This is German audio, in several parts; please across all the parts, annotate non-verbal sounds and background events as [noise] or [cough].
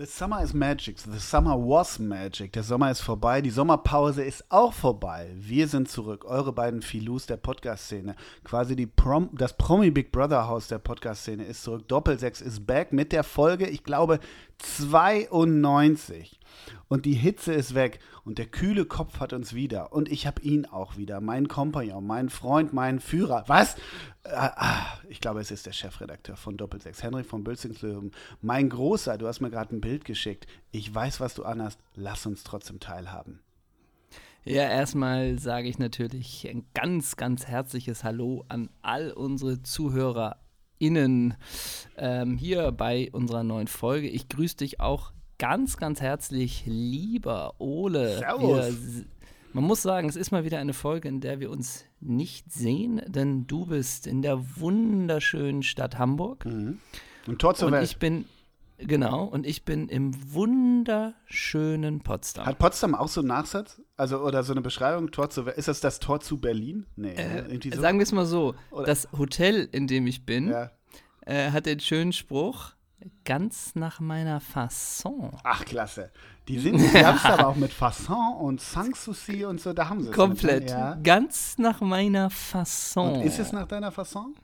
The summer is magic. The summer was magic. Der Sommer ist vorbei. Die Sommerpause ist auch vorbei. Wir sind zurück. Eure beiden Filus der Podcast-Szene. Quasi die Prom das Promi Big Brother Haus der Podcast-Szene ist zurück. Doppelsechs ist back mit der Folge, ich glaube, 92. Und die Hitze ist weg und der kühle Kopf hat uns wieder. Und ich habe ihn auch wieder, meinen Kompagnon, meinen Freund, meinen Führer. Was? Ah, ah, ich glaube, es ist der Chefredakteur von Doppelsechs, Henrik von Bülzingslöwen. Mein Großer, du hast mir gerade ein Bild geschickt. Ich weiß, was du anhast. Lass uns trotzdem teilhaben. Ja, erstmal sage ich natürlich ein ganz, ganz herzliches Hallo an all unsere ZuhörerInnen ähm, hier bei unserer neuen Folge. Ich grüße dich auch ganz, ganz herzlich, lieber Ole. Servus. Wir, man muss sagen, es ist mal wieder eine Folge, in der wir uns nicht sehen, denn du bist in der wunderschönen Stadt Hamburg. Mhm. Und Tor zur und Welt. ich bin, genau, und ich bin im wunderschönen Potsdam. Hat Potsdam auch so einen Nachsatz? Also, oder so eine Beschreibung? Tor zu, ist das das Tor zu Berlin? Nee, ne? irgendwie so. Sagen wir es mal so, Oder- das Hotel, in dem ich bin, ja. äh, hat den schönen Spruch, ganz nach meiner Fasson. Ach, klasse. Die [laughs] sind, die haben es aber auch mit Fasson und Sanssouci und so, da haben sie es. Komplett. Mit, ja. Ganz nach meiner Fasson. Und ist es nach deiner Fasson?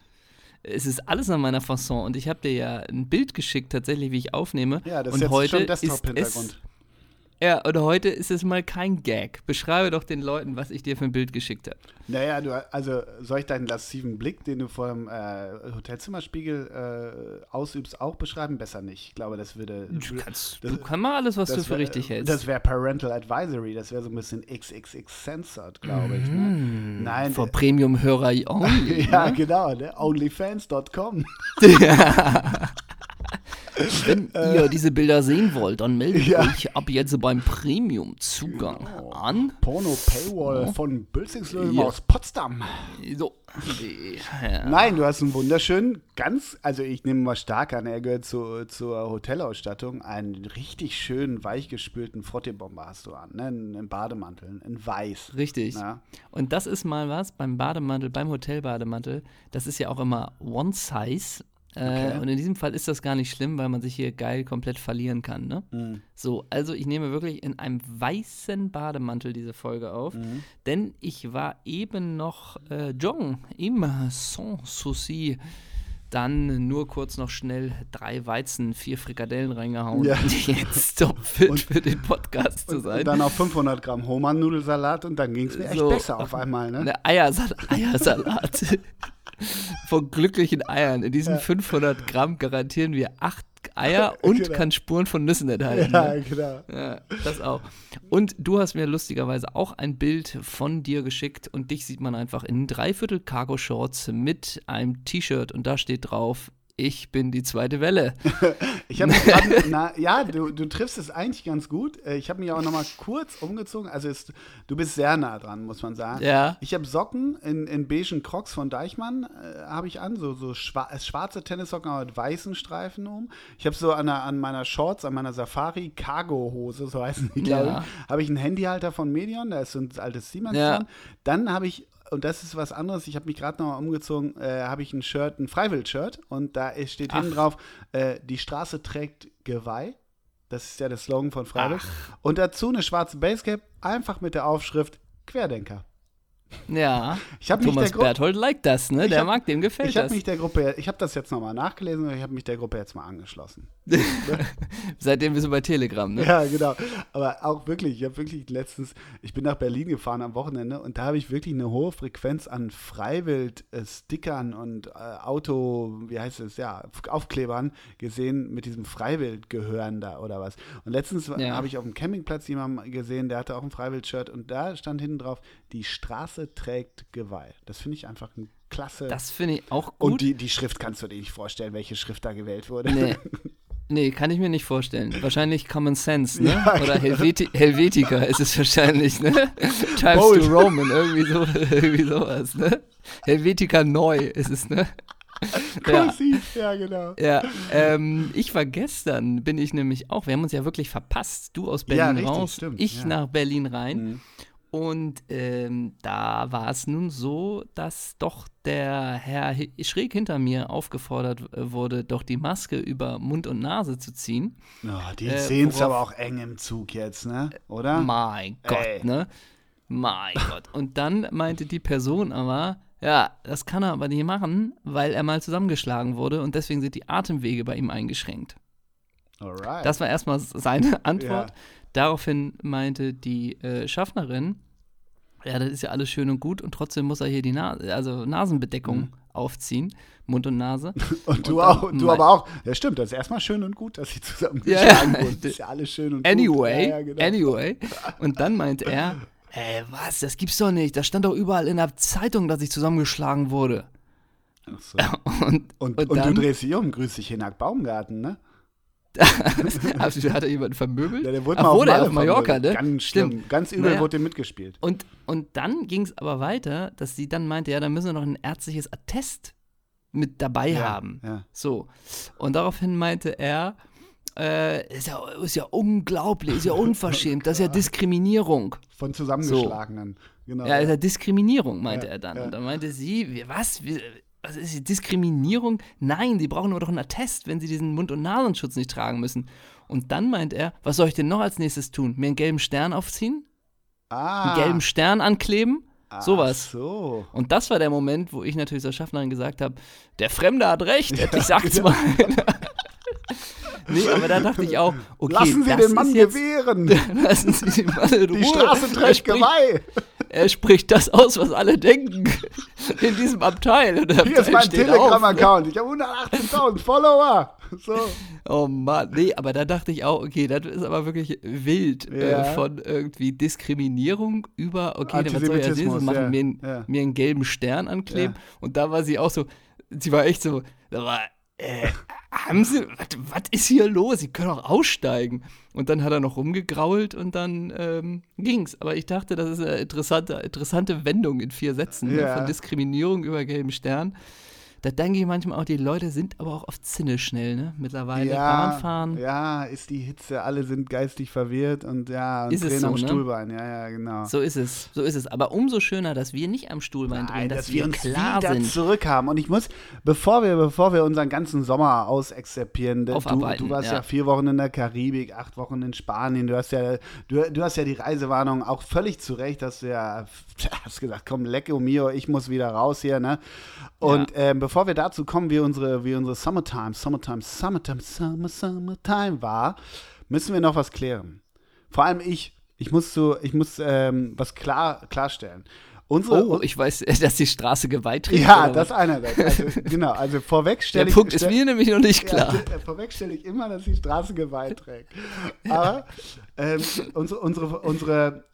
Es ist alles nach meiner Fasson. Und ich habe dir ja ein Bild geschickt, tatsächlich, wie ich aufnehme. Ja, das und ist heute schon Desktop-Hintergrund. Ja, und heute ist es mal kein Gag. Beschreibe doch den Leuten, was ich dir für ein Bild geschickt habe. Naja, du, also soll ich deinen lasziven Blick, den du vor dem äh, Hotelzimmerspiegel äh, ausübst, auch beschreiben? Besser nicht. Ich glaube, das würde. Du kannst, das- du kannst mal alles, was du für wär- richtig hältst. Das wäre Parental Advisory, das wäre so ein bisschen XXX censored, glaube ich. Ne? Nein, Vor äh, Premium-Hörer [laughs] only. ja, genau, ne? onlyfans.com. [laughs] [laughs] Wenn ihr diese Bilder sehen wollt, dann meldet Ja. euch ab jetzt beim Premium-Zugang Genau. an. Porno Paywall von Bülzingslöwen Ja. aus Potsdam. So. Ja. Nein, du hast einen wunderschönen, ganz, also ich nehme mal stark an, er gehört zu, zur Hotelausstattung, einen richtig schönen, weichgespülten Frottee-Bomber hast du an, ne? einen Bademantel, in weiß. Richtig. Ja. Und das ist mal was beim Bademantel, beim Hotelbademantel. Das ist ja auch immer One Size. Äh, Okay. Und in diesem Fall ist das gar nicht schlimm, weil man sich hier geil komplett verlieren kann. Ne? Mhm. So, also ich nehme wirklich in einem weißen Bademantel diese Folge auf, Mhm. denn ich war eben noch äh, joggen im Sans Souci. Dann nur kurz noch schnell drei Weizen, vier Frikadellen reingehauen Ja. und jetzt topfit Und- für den Podcast zu sein. und dann auf 500 Gramm Hohmann-Nudelsalat und dann ging es mir echt So. besser auf einmal. Ne? Eine Eiersal Eiersalat [laughs] von glücklichen Eiern. In diesen 500 Gramm garantieren wir acht Eier [laughs] und Genau. kann Spuren von Nüssen enthalten. Ja, ne? genau. Ja, das auch. Und du hast mir lustigerweise auch ein Bild von dir geschickt und dich sieht man einfach in dreiviertel Cargo-Shorts mit einem T-Shirt und da steht drauf, ich bin die zweite Welle. [laughs] Ich habe [laughs] ja, du, du triffst es eigentlich ganz gut. Äh, Ich habe mich auch noch mal kurz umgezogen. Also es, du bist sehr nah dran, muss man sagen. Ja. Ich habe Socken in, in beigen Crocs von Deichmann, äh, habe ich an, so, so äh, schwarze Tennissocken aber mit weißen Streifen um. Ich habe so an, der, an meiner Shorts, an meiner Safari Cargo-Hose, so heißen die, glaube Ja. ich, habe ich einen Handyhalter von Medion, da ist so ein altes Siemens Ja. dran. Dann habe ich und das ist was anderes. Ich habe mich gerade noch mal umgezogen, äh, habe ich ein Shirt, ein Freiwild-Shirt und da steht hinten drauf, äh, die Straße trägt Geweih. Das ist ja der Slogan von Freiwild. Und dazu eine schwarze Basecap, einfach mit der Aufschrift Querdenker. Ja. Ich habe mich Thomas Berthold liked das, ne? Der hab- mag, dem gefällt ich das. mich der Gruppe, ich habe das jetzt nochmal nachgelesen und ich habe mich der Gruppe jetzt mal angeschlossen. [laughs] Seitdem wir so bei Telegram, ne? Ja, genau. Aber auch wirklich, ich habe wirklich letztens, ich bin nach Berlin gefahren am Wochenende und da habe ich wirklich eine hohe Frequenz an Freiwild-Stickern und äh, Auto, wie heißt es, ja, Aufklebern gesehen mit diesem Freiwild-Gehören da oder was. Und letztens Ja. habe ich auf dem Campingplatz jemanden gesehen, der hatte auch ein Freiwild-Shirt und da stand hinten drauf, die Straße trägt Geweih. Das finde ich einfach ein klasse. Das finde ich auch gut. und die, die Schrift kannst du dir nicht vorstellen, welche Schrift da gewählt wurde. Nee. [laughs] Nee, kann ich mir nicht vorstellen. Wahrscheinlich Common Sense, ne? Ja, Oder Helveti Helvetica ist es wahrscheinlich, ne? [laughs] Times Bold. to Roman, irgendwie, so, [laughs] irgendwie sowas, ne? Helvetica neu ist es, ne? Ja, Kursiv, ja, genau. ja ähm, ich war gestern, bin ich nämlich auch, wir haben uns ja wirklich verpasst. Du aus Ja, Berlin richtig, raus, stimmt, ich ja. nach Berlin rein. Mhm. Und ähm, da war es nun so, dass doch der Herr schräg hinter mir aufgefordert äh, wurde, doch die Maske über Mund und Nase zu ziehen. Oh, die Äh, sehen es aber auch eng im Zug jetzt, ne? Oder? Mein Ey. Gott, ne? Mein Gott. Und dann meinte die Person aber, ja, das kann er aber nicht machen, weil er mal zusammengeschlagen wurde und deswegen sind die Atemwege bei ihm eingeschränkt. Alright. Das war erstmal seine Antwort. Ja. Daraufhin meinte die äh, Schaffnerin, ja, das ist ja alles schön und gut und trotzdem muss er hier die Nase, also Nasenbedeckung Mhm. aufziehen, Mund und Nase. [laughs] und du und auch, du aber auch. Ja, stimmt, das ist erstmal schön und gut, dass sie zusammen Ja, wurden. Das ist ja alles schön und Anyway, gut. Ja, genau. anyway. Und dann meinte er, [laughs] ey, was, das gibt's doch nicht. Das stand doch überall in der Zeitung, dass ich zusammengeschlagen wurde. Ach so. [laughs] Und, Und, und und, dann- du drehst dich um, grüß dich Hinak Baumgarten, ne? [laughs] also, hat er jemanden vermöbelt? Ja, der wurde Ach, mal wurde er Malle auf Mallorca, vermöbelt. ne? Ganz schlimm, Stimmt. ganz übel Naja. wurde dem mitgespielt. Und, und dann ging es aber weiter, dass sie dann meinte, ja, da müssen wir noch ein ärztliches Attest mit dabei Ja, haben. ja. So. Und daraufhin meinte er, äh, ist, ja, ist ja unglaublich, ist ja [laughs] unverschämt, das ist ja Diskriminierung. Von Zusammengeschlagenen. Genau. Ja, ist ja Diskriminierung, meinte Ja, er dann. ja. Und dann meinte sie, was? Was ist die Diskriminierung? Nein, die brauchen nur doch einen Attest, wenn sie diesen Mund- und Nasenschutz nicht tragen müssen. Und dann meint er, was soll ich denn noch als nächstes tun? Mir einen gelben Stern aufziehen? ah, Einen gelben Stern ankleben? ach Sowas. So. Und das war der Moment, wo ich natürlich zur Schaffnerin gesagt habe, der Fremde hat recht, ich sag's [laughs] mal. Nee, aber da dachte ich auch, okay, Lassen Sie den Mann jetzt, gewähren. [laughs] Lassen Sie den Mann in Ruhe. Die Straße er trägt spricht, Geweih. er spricht das aus, was alle denken [laughs] in diesem Abteil. Und Hier ist [laughs] mein steht Telegram-Account. Ich habe 118.000 Follower. So. Oh Mann, nee, aber da dachte ich auch, okay, das ist aber wirklich wild Ja. äh, von irgendwie Diskriminierung über, okay, dann was soll ich als nächstes machen, ja, mir, einen- ja. mir einen gelben Stern ankleben. Und da war sie auch so, sie war echt so, aber, äh, haben sie, was ist hier los? Sie können auch aussteigen. Und dann hat er noch rumgegrault und dann ähm, ging's. Aber ich dachte, das ist eine interessante, interessante Wendung in vier Sätzen ne? Ja. von Diskriminierung über gelben Stern. Da denke ich manchmal auch, die Leute sind aber auch oft zinneschnell, ne? Mittlerweile. Ja, Bahnfahren. ja, ist die Hitze, alle sind geistig verwirrt und ja, und Ist drehen so, am ne? Stuhlbein. Ja, ja, genau. So ist es, so ist es. Aber umso schöner, dass wir nicht am Stuhlbein drehen, Nein, dass, dass wir wir uns klar wieder sind. zurückhaben. Und ich muss, bevor wir, bevor wir unseren ganzen Sommer ausexerpieren, du, du warst ja. ja. vier Wochen in der Karibik, acht Wochen in Spanien, du hast ja, du, du hast ja die Reisewarnung auch völlig zu Recht, hast du ja [laughs] hast gesagt, komm, lecco mio, ich muss wieder raus hier, ne? Und ähm, bevor wir dazu kommen, wie unsere, wie unsere Summertime, Summertime, Summertime, Summer, Summertime war, müssen wir noch was klären. Vor allem ich. Ich muss so, ich muss ähm, was klar, klarstellen. Unsere, Oh, ich weiß, [laughs] dass die Straße Geweih trägt. ja, das was? einerseits. Also, [laughs] genau, also vorweg Der stelle ich. Punkt ist mir nämlich noch nicht klar. Ja, [laughs] äh, vorweg stelle ich immer, dass die Straße Gewalt trägt. Aber ähm, unsere, unsere, unsere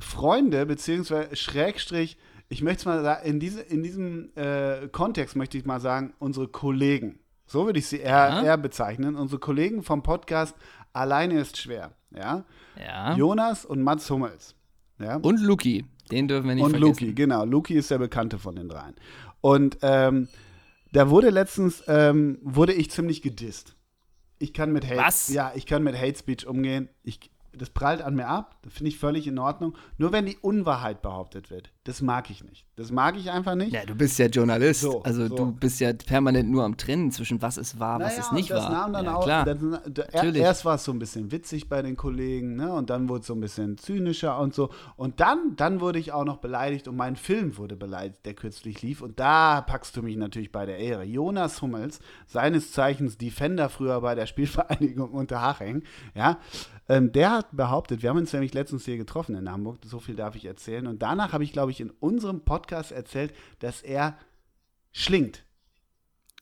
Freunde, beziehungsweise Schrägstrich, ich möchte es mal sagen, in, diese, in diesem äh, Kontext möchte ich mal sagen, unsere Kollegen, so würde ich sie eher, Ja. eher bezeichnen, unsere Kollegen vom Podcast Alleine ist schwer. Ja? Ja. Jonas und Mats Hummels. Ja? Und Luki, den dürfen wir nicht Und vergessen. Luki, genau. Luki ist der Bekannte von den dreien. Und ähm, da wurde letztens, ähm, wurde ich ziemlich gedisst. Ich kann mit Hate, Was? ja, ich kann mit Hate Speech umgehen. Ich, das prallt an mir ab. Das finde ich völlig in Ordnung. Nur wenn die Unwahrheit behauptet wird, das mag ich nicht. Das mag ich einfach nicht. Ja, du bist ja Journalist. So, also so. du bist ja permanent nur am Trennen zwischen was ist wahr, was Naja, ist nicht das wahr. Nahm dann ja, auch, klar. Das, da, Natürlich. erst war es so ein bisschen witzig bei den Kollegen, ne? Und dann wurde es so ein bisschen zynischer und so. Und dann, dann wurde ich auch noch beleidigt und mein Film wurde beleidigt, der kürzlich lief. Und da packst du mich natürlich bei der Ehre. Jonas Hummels, seines Zeichens Defender früher bei der Spielvereinigung Unterhaching, ja, ähm, der hat behauptet, wir haben uns nämlich letztens hier getroffen in Hamburg, so viel darf ich erzählen. Und danach habe ich, glaube ich, in unserem Podcast erzählt, dass er schlingt.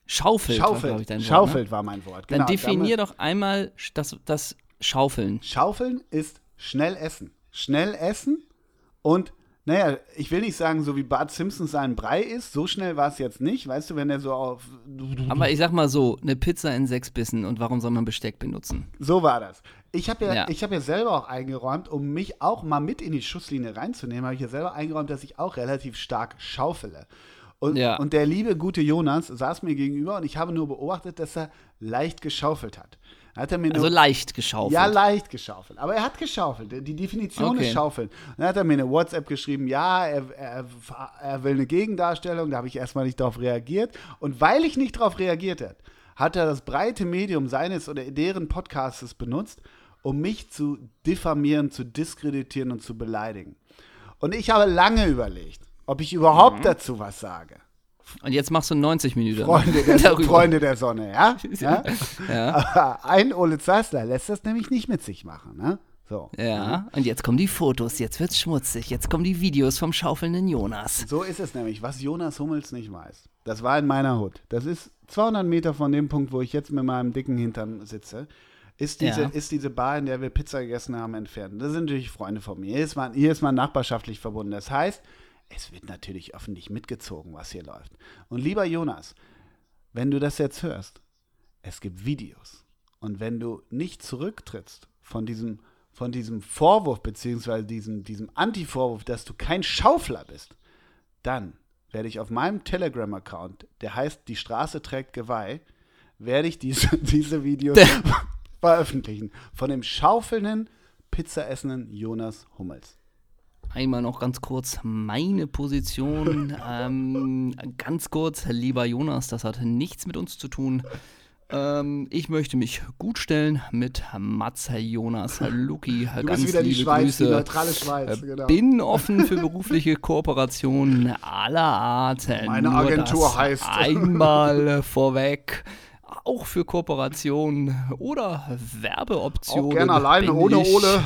Schaufelt, war, Schaufelt. ich, dein Wort, Schaufelt war mein Wort. Ne? Dann Genau, definier damit- doch einmal das, das Schaufeln. Schaufeln ist schnell essen. Schnell essen und, naja, ich will nicht sagen, so wie Bart Simpson sein Brei ist, so schnell war es jetzt nicht. Weißt du, wenn er so auf. Aber ich sag mal so, eine Pizza in sechs Bissen und warum soll man Besteck benutzen? So war das. Ich habe ja, Ja. ich hab ja selber auch eingeräumt, um mich auch mal mit in die Schusslinie reinzunehmen, habe ich ja selber eingeräumt, dass ich auch relativ stark schaufele. Und, Ja. und der liebe, gute Jonas saß mir gegenüber und ich habe nur beobachtet, dass er leicht geschaufelt hat. Hat er mir Also eine, leicht geschaufelt. ja, leicht geschaufelt. Aber er hat geschaufelt. Die Definition Okay. ist schaufeln. Dann hat er mir eine WhatsApp geschrieben, ja, er, er, er will eine Gegendarstellung. Da habe ich erstmal nicht darauf reagiert. Und weil ich nicht darauf reagiert habe, hat er das breite Medium seines oder deren Podcasts benutzt, um mich zu diffamieren, zu diskreditieren und zu beleidigen. Und ich habe lange überlegt, ob ich überhaupt Mhm. dazu was sage. Und jetzt machst du 90 Minuten. Freunde [laughs] der, darüber. Freunde der Sonne, ja? [laughs] ja? Ja. Aber [laughs] ein Ole Zeissler lässt das nämlich nicht mit sich machen, ne? So. Ja, und jetzt kommen die Fotos, jetzt wird's schmutzig, jetzt kommen die Videos vom schaufelnden Jonas. So ist es nämlich, was Jonas Hummels nicht weiß. Das war in meiner Hut. Das ist 200 Meter von dem Punkt, wo ich jetzt mit meinem dicken Hintern sitze. Ist diese, Ja. ist diese Bar, in der wir Pizza gegessen haben, entfernt. Das sind natürlich Freunde von mir. Hier ist, man, hier ist man nachbarschaftlich verbunden. Das heißt, es wird natürlich öffentlich mitgezogen, was hier läuft. Und lieber Jonas, wenn du das jetzt hörst, es gibt Videos. Und wenn du nicht zurücktrittst von diesem, von diesem Vorwurf, beziehungsweise diesem, diesem Anti-Vorwurf, dass du kein Schaufler bist, dann werde ich auf meinem Telegram-Account, der heißt Die Straße trägt Geweih, werde ich diese, [laughs] diese Videos veröffentlichen. Von dem schaufelnden, pizzaessenden Jonas Hummels. Einmal noch ganz kurz meine Position. [laughs] ähm, ganz kurz, lieber Jonas, das hat nichts mit uns zu tun. Ähm, ich möchte mich gut stellen mit Mats, Jonas, Luki. Du ganz bist wieder die liebe Schweiz, die Grüße. neutrale Schweiz. Äh, Genau. Bin offen für berufliche Kooperationen aller Art. Meine Nur Agentur heißt- Einmal vorweg. Auch für Kooperationen oder Werbeoptionen. Auch gerne alleine, ohne Ole.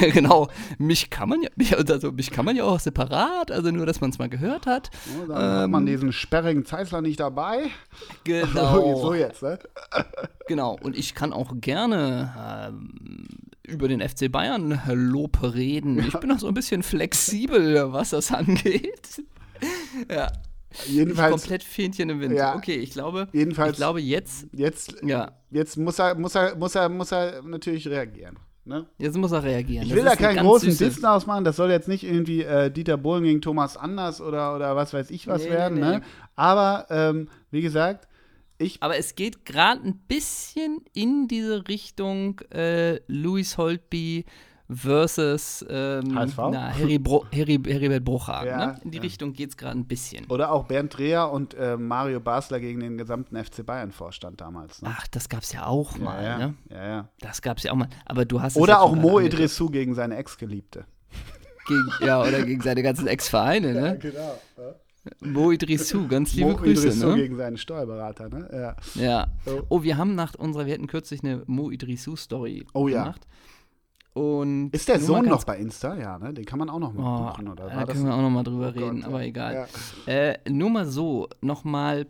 [laughs] genau. Mich kann man [laughs] ja, also mich kann man ja auch separat, also nur, dass man es mal gehört hat. Ja, dann hat man Ähm, diesen sperrigen Zeissler nicht dabei. Genau. [laughs] So jetzt, ne? Genau, und ich kann auch gerne ähm, über den FC Bayern Lob reden. Ich bin auch so ein bisschen flexibel, was das angeht. ja, Jedenfalls, komplett Fähnchen im Wind. Ja. Okay, ich glaube, Jedenfalls- ich glaube jetzt, jetzt, ja, jetzt muss er, muss er, muss er, muss er natürlich reagieren. Ne? jetzt muss er reagieren. Ich Das will da keinen großen Diss draus machen. Das soll jetzt nicht irgendwie äh, Dieter Bohlen gegen Thomas Anders oder, oder was weiß ich was Nee, werden. nee, Ne? Aber ähm, wie gesagt, ich Aber es geht gerade ein bisschen in diese Richtung äh, Louis Holtby versus ähm, na, Harry Bro Harry, Heribert Bruchhagen. Ja, ne? In die ja. Richtung geht es gerade ein bisschen. oder auch Bernd Dreher und äh, Mario Basler gegen den gesamten FC Bayern Vorstand damals. Ne? Ach, das gab es ja auch ja, mal. ja, Ne? ja, ja. Das gab es ja auch mal. Aber du hast Oder auch Mo. Idrissou gegen seine Ex-Geliebte. Ja, oder gegen seine ganzen Ex-Vereine. [laughs] Ne? genau. Mo Idrissou, ganz liebe Mo Grüße. Idrissou Ne? gegen seinen Steuerberater. Ne? Ja. Ja. Oh. Wir haben nach unserer, wir hatten kürzlich eine Mo Idrissou-Story Oh ja. Und Ist der Sohn noch bei Insta? Ja, ne? Den kann man auch noch mal Oh, buchen, oder? da können wir auch noch mal drüber Oh reden, Gott, aber ja. egal. Ja. Äh, nur mal so, noch mal,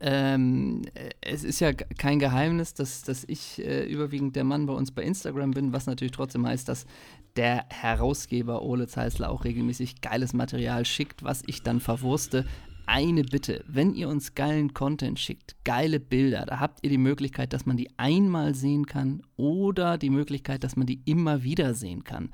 ähm, äh, es ist ja kein Geheimnis, dass, dass ich äh, überwiegend der Mann bei uns bei Instagram bin, was natürlich trotzdem heißt, dass der Herausgeber Ole Zeisler auch regelmäßig geiles Material schickt, was ich dann verwurste. Eine Bitte, wenn ihr uns geilen Content schickt, geile Bilder, da habt ihr die Möglichkeit, dass man die einmal sehen kann oder die Möglichkeit, dass man die immer wieder sehen kann.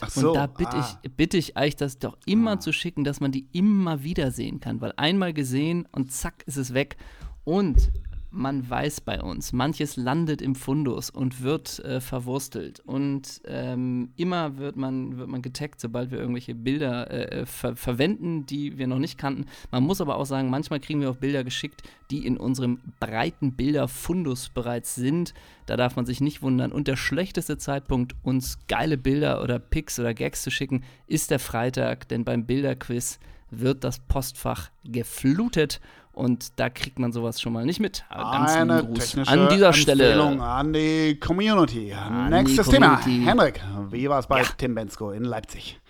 Ach so, Und da bitte, ah. ich, bitte ich euch, das doch immer zu schicken, dass man die immer wieder sehen kann. Weil einmal gesehen und zack ist es weg. Und man weiß bei uns, manches landet im Fundus und wird äh, verwurstelt. Und ähm, immer wird man, wird man getaggt, sobald wir irgendwelche Bilder äh, ver verwenden, die wir noch nicht kannten. Man muss aber auch sagen, manchmal kriegen wir auch Bilder geschickt, die in unserem breiten Bilderfundus bereits sind. Da darf man sich nicht wundern. Und der schlechteste Zeitpunkt, uns geile Bilder oder Pics oder Gags zu schicken, ist der Freitag, denn beim Bilderquiz wird das Postfach geflutet und da kriegt man sowas schon mal nicht mit. Ganz Eine Gruß technische an dieser Empfehlung Stelle. an die Community. An Nächstes die Thema. Community. Henrik, wie war es bei Tim Bensko in Leipzig?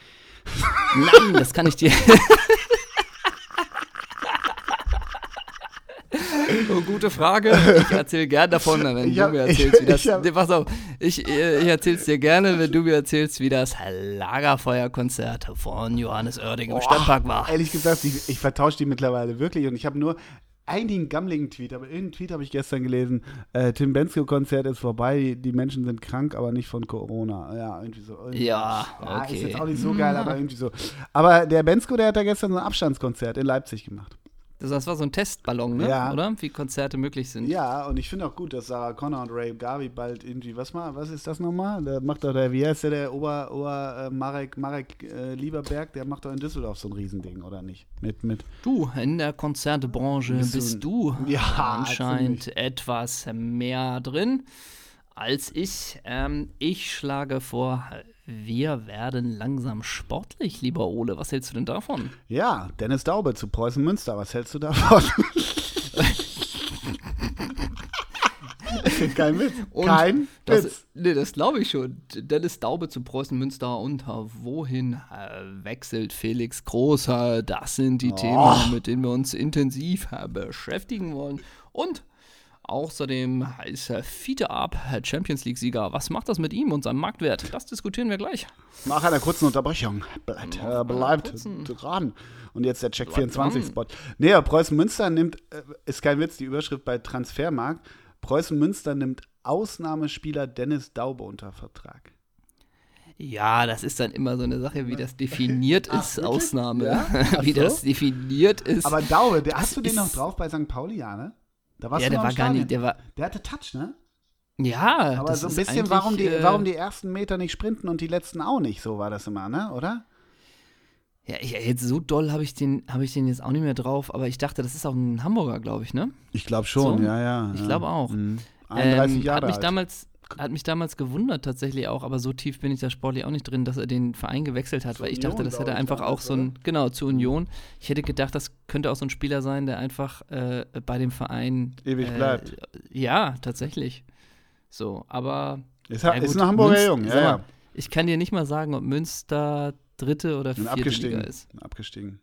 Nein, das kann ich dir. [laughs] Oh, gute Frage. Ich erzähle gern davon, wenn Ich du hab- mir erzählst, wie [laughs] das. ich hab- pass auf, ich, äh, ich erzähl's dir gerne, wenn du mir erzählst, wie das Lagerfeuerkonzert von Johannes Oerding im Stadtpark war. Ehrlich gesagt, ich, ich vertausche die mittlerweile wirklich und ich habe nur einigen gammeligen Tweet, aber irgendeinen Tweet habe ich gestern gelesen. Äh, Tim Bensko-Konzert ist vorbei, die Menschen sind krank, aber nicht von Corona. Ja, irgendwie so. Irgendwie. Ja, ja okay. Ist jetzt auch nicht so [laughs] geil, aber irgendwie so. Aber der Bensko, der hat da gestern so ein Abstandskonzert in Leipzig gemacht. Das war so ein Testballon, ne? Ja. Oder? Wie Konzerte möglich sind. Ja, und ich finde auch gut, dass Sarah Connor und Ray Garvey bald irgendwie, was mal, was ist das nochmal? Der macht doch der, wie heißt der, der Ober, Ober äh, Marek, Marek äh, Lieberberg, der macht doch in Düsseldorf so ein Riesending, oder nicht? Mit, mit. Du, in der Konzertebranche Bist bist, du- du Ja, anscheinend etwas mehr drin als ich. Ähm, ich schlage vor, wir werden langsam sportlich, lieber Ole. Was hältst du denn davon? Ja, Dennis Daube zu Preußen Münster, was hältst du davon? [laughs] Kein Witz. Und Kein Das, Witz. nee, das glaube ich schon. Dennis Daube zu Preußen Münster und äh, wohin äh, wechselt Felix Großer? Das sind die Oh. Themen, mit denen wir uns intensiv äh, beschäftigen wollen. Und außerdem ist äh, Fiete Ab äh, Champions League-Sieger. Was macht das mit ihm und seinem Marktwert? Das diskutieren wir gleich. Nach einer kurzen Unterbrechung bleibt, Nach äh, bleibt dran. Und jetzt der Check Bleibt 24-Spot. Nee, Preußen Münster nimmt, äh, ist kein Witz, die Überschrift bei Transfermarkt. Preußen Münster nimmt Ausnahmespieler Dennis Daube unter Vertrag. Ja, das ist dann immer so eine Sache, wie das [laughs] definiert Ach, ist, wirklich? Ausnahme. Ja? [laughs] Wie so? das definiert ist. Aber Daube, der, hast du den noch drauf bei St. Pauli, ja, ne? Da warst ja, du der war gar nicht, der war, Der hatte Touch, ne? ja, Aber das so ein bisschen, warum die, äh, warum die ersten Meter nicht sprinten und die letzten auch nicht, so war das immer, ne? Oder? Ja, jetzt so doll habe ich, den- hab ich den jetzt auch nicht mehr drauf, aber ich dachte, das ist auch ein Hamburger, glaube ich, ne? Ich glaube schon, So? ja, ja. Ich glaube auch. Mhm. 31 Ähm, Jahre hat mich alt. damals hat mich damals gewundert tatsächlich auch, aber so tief bin ich da sportlich auch nicht drin, dass er den Verein gewechselt hat, Zu weil ich Union, dachte, das hätte einfach damals, auch so ein, genau, zu Union. Ich hätte gedacht, das könnte auch so ein Spieler sein, der einfach äh, bei dem Verein Ewig äh, bleibt. Ja, tatsächlich. So, aber Ist, ja, ist ein Hamburger Münster- Jung, ja, ja. ich kann dir nicht mal sagen, ob Münster dritte oder vierte abgestiegen. Liga ist. Abgestiegen.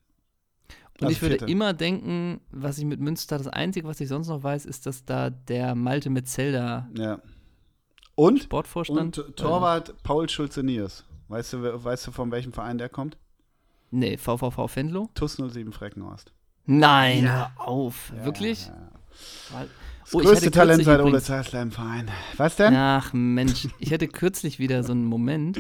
Und Also ich würde vierte. immer denken, was ich mit Münster, das Einzige, was ich sonst noch weiß, ist, dass da der Malte Metzelder Ja. Und, Sportvorstand. und Torwart Paul Schulze-Niers. Weißt du, weißt du, von welchem Verein der kommt? Nee, VVV Fenlo? TUS 07 Freckenhorst. Nein, Ja. hör auf. Ja, Wirklich? Ja, ja. Weil- Das Oh, größte Talent seit Ole Zeisler im Verein. Was denn? Ach Mensch, [laughs] ich hatte kürzlich wieder so einen Moment,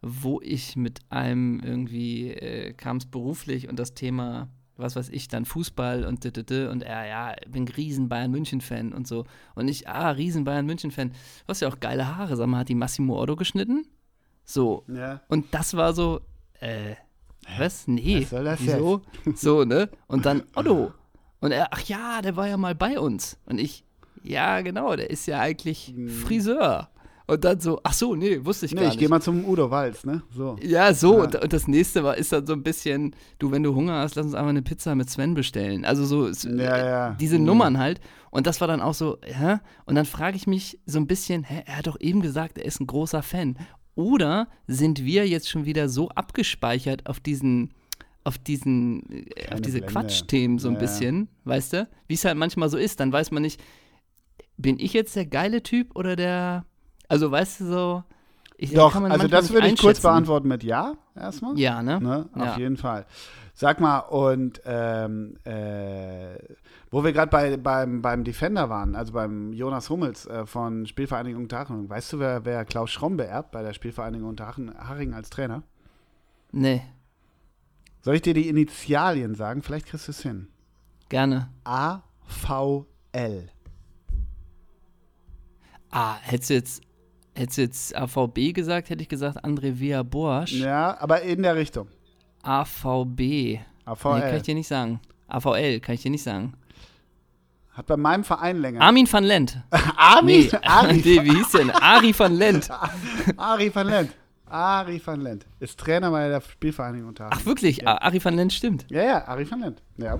wo ich mit einem irgendwie äh, kam es beruflich und das Thema, was weiß ich, dann Fußball und d -d -d und er, ja, bin riesen Bayern München Fan und so und ich, ah, riesen Bayern München Fan. Du hast ja auch geile Haare, sag mal, hat die Massimo Otto geschnitten? So, Ja. und das war so, äh, was? Nee. Was soll das Wieso? So, ne? Und dann Otto. Und er, ach ja, der war ja mal bei uns. Und ich, ja, genau, der ist ja eigentlich Friseur. Und dann so, ach so, nee, wusste ich Nee, gar ich nicht. gehe mal zum Udo Walz, ne? So. ja, so, Ja. Und, und das nächste war, ist dann so ein bisschen, du, wenn du Hunger hast, lass uns einfach eine Pizza mit Sven bestellen. Also so, es- Ja, ja. diese Mhm. Nummern halt. Und das war dann auch so, hä? Und dann frage ich mich so ein bisschen, hä, er hat doch eben gesagt, er ist ein großer Fan. Oder sind wir jetzt schon wieder so abgespeichert auf diesen, auf diesen, äh, auf Keine diese Blende. Quatschthemen so ein ja. bisschen, weißt du? Wie es halt manchmal so ist, dann weiß man nicht, bin ich jetzt der geile Typ oder der, also weißt du so, ich, Doch, also das würde ich kurz beantworten mit Ja erstmal. Ja, ne? Ne? Auf Ja. jeden Fall. Sag mal, und ähm, äh, wo wir gerade bei, beim, beim Defender waren, also beim Jonas Hummels äh, von Spielvereinigung Unterhaching, weißt du, wer, wer Klaus Schromm beerbt bei der Spielvereinigung Unterhaching als Trainer? Nee, Soll ich dir die Initialien sagen? Vielleicht kriegst du es hin. gerne. AVL. Ah, hättest du jetzt, hättest du jetzt AVB gesagt, hätte ich gesagt André Villa Boasch. Ja, aber in der Richtung. AVB. Nee, AVL. kann ich dir nicht sagen. AVL, kann ich dir nicht sagen. Hat bei meinem Verein länger. Armin van Lent. [laughs] Armin, Nee, [laughs] Ari, [laughs] nee, wie hieß denn? Ari van Lent. Ari van Lent. Ari van Lent. Ist Trainer bei der Spielvereinigung Unterhaching. Ach wirklich, Ja. Ari van Lent stimmt. Ja, ja, Ari van Lent. Ja.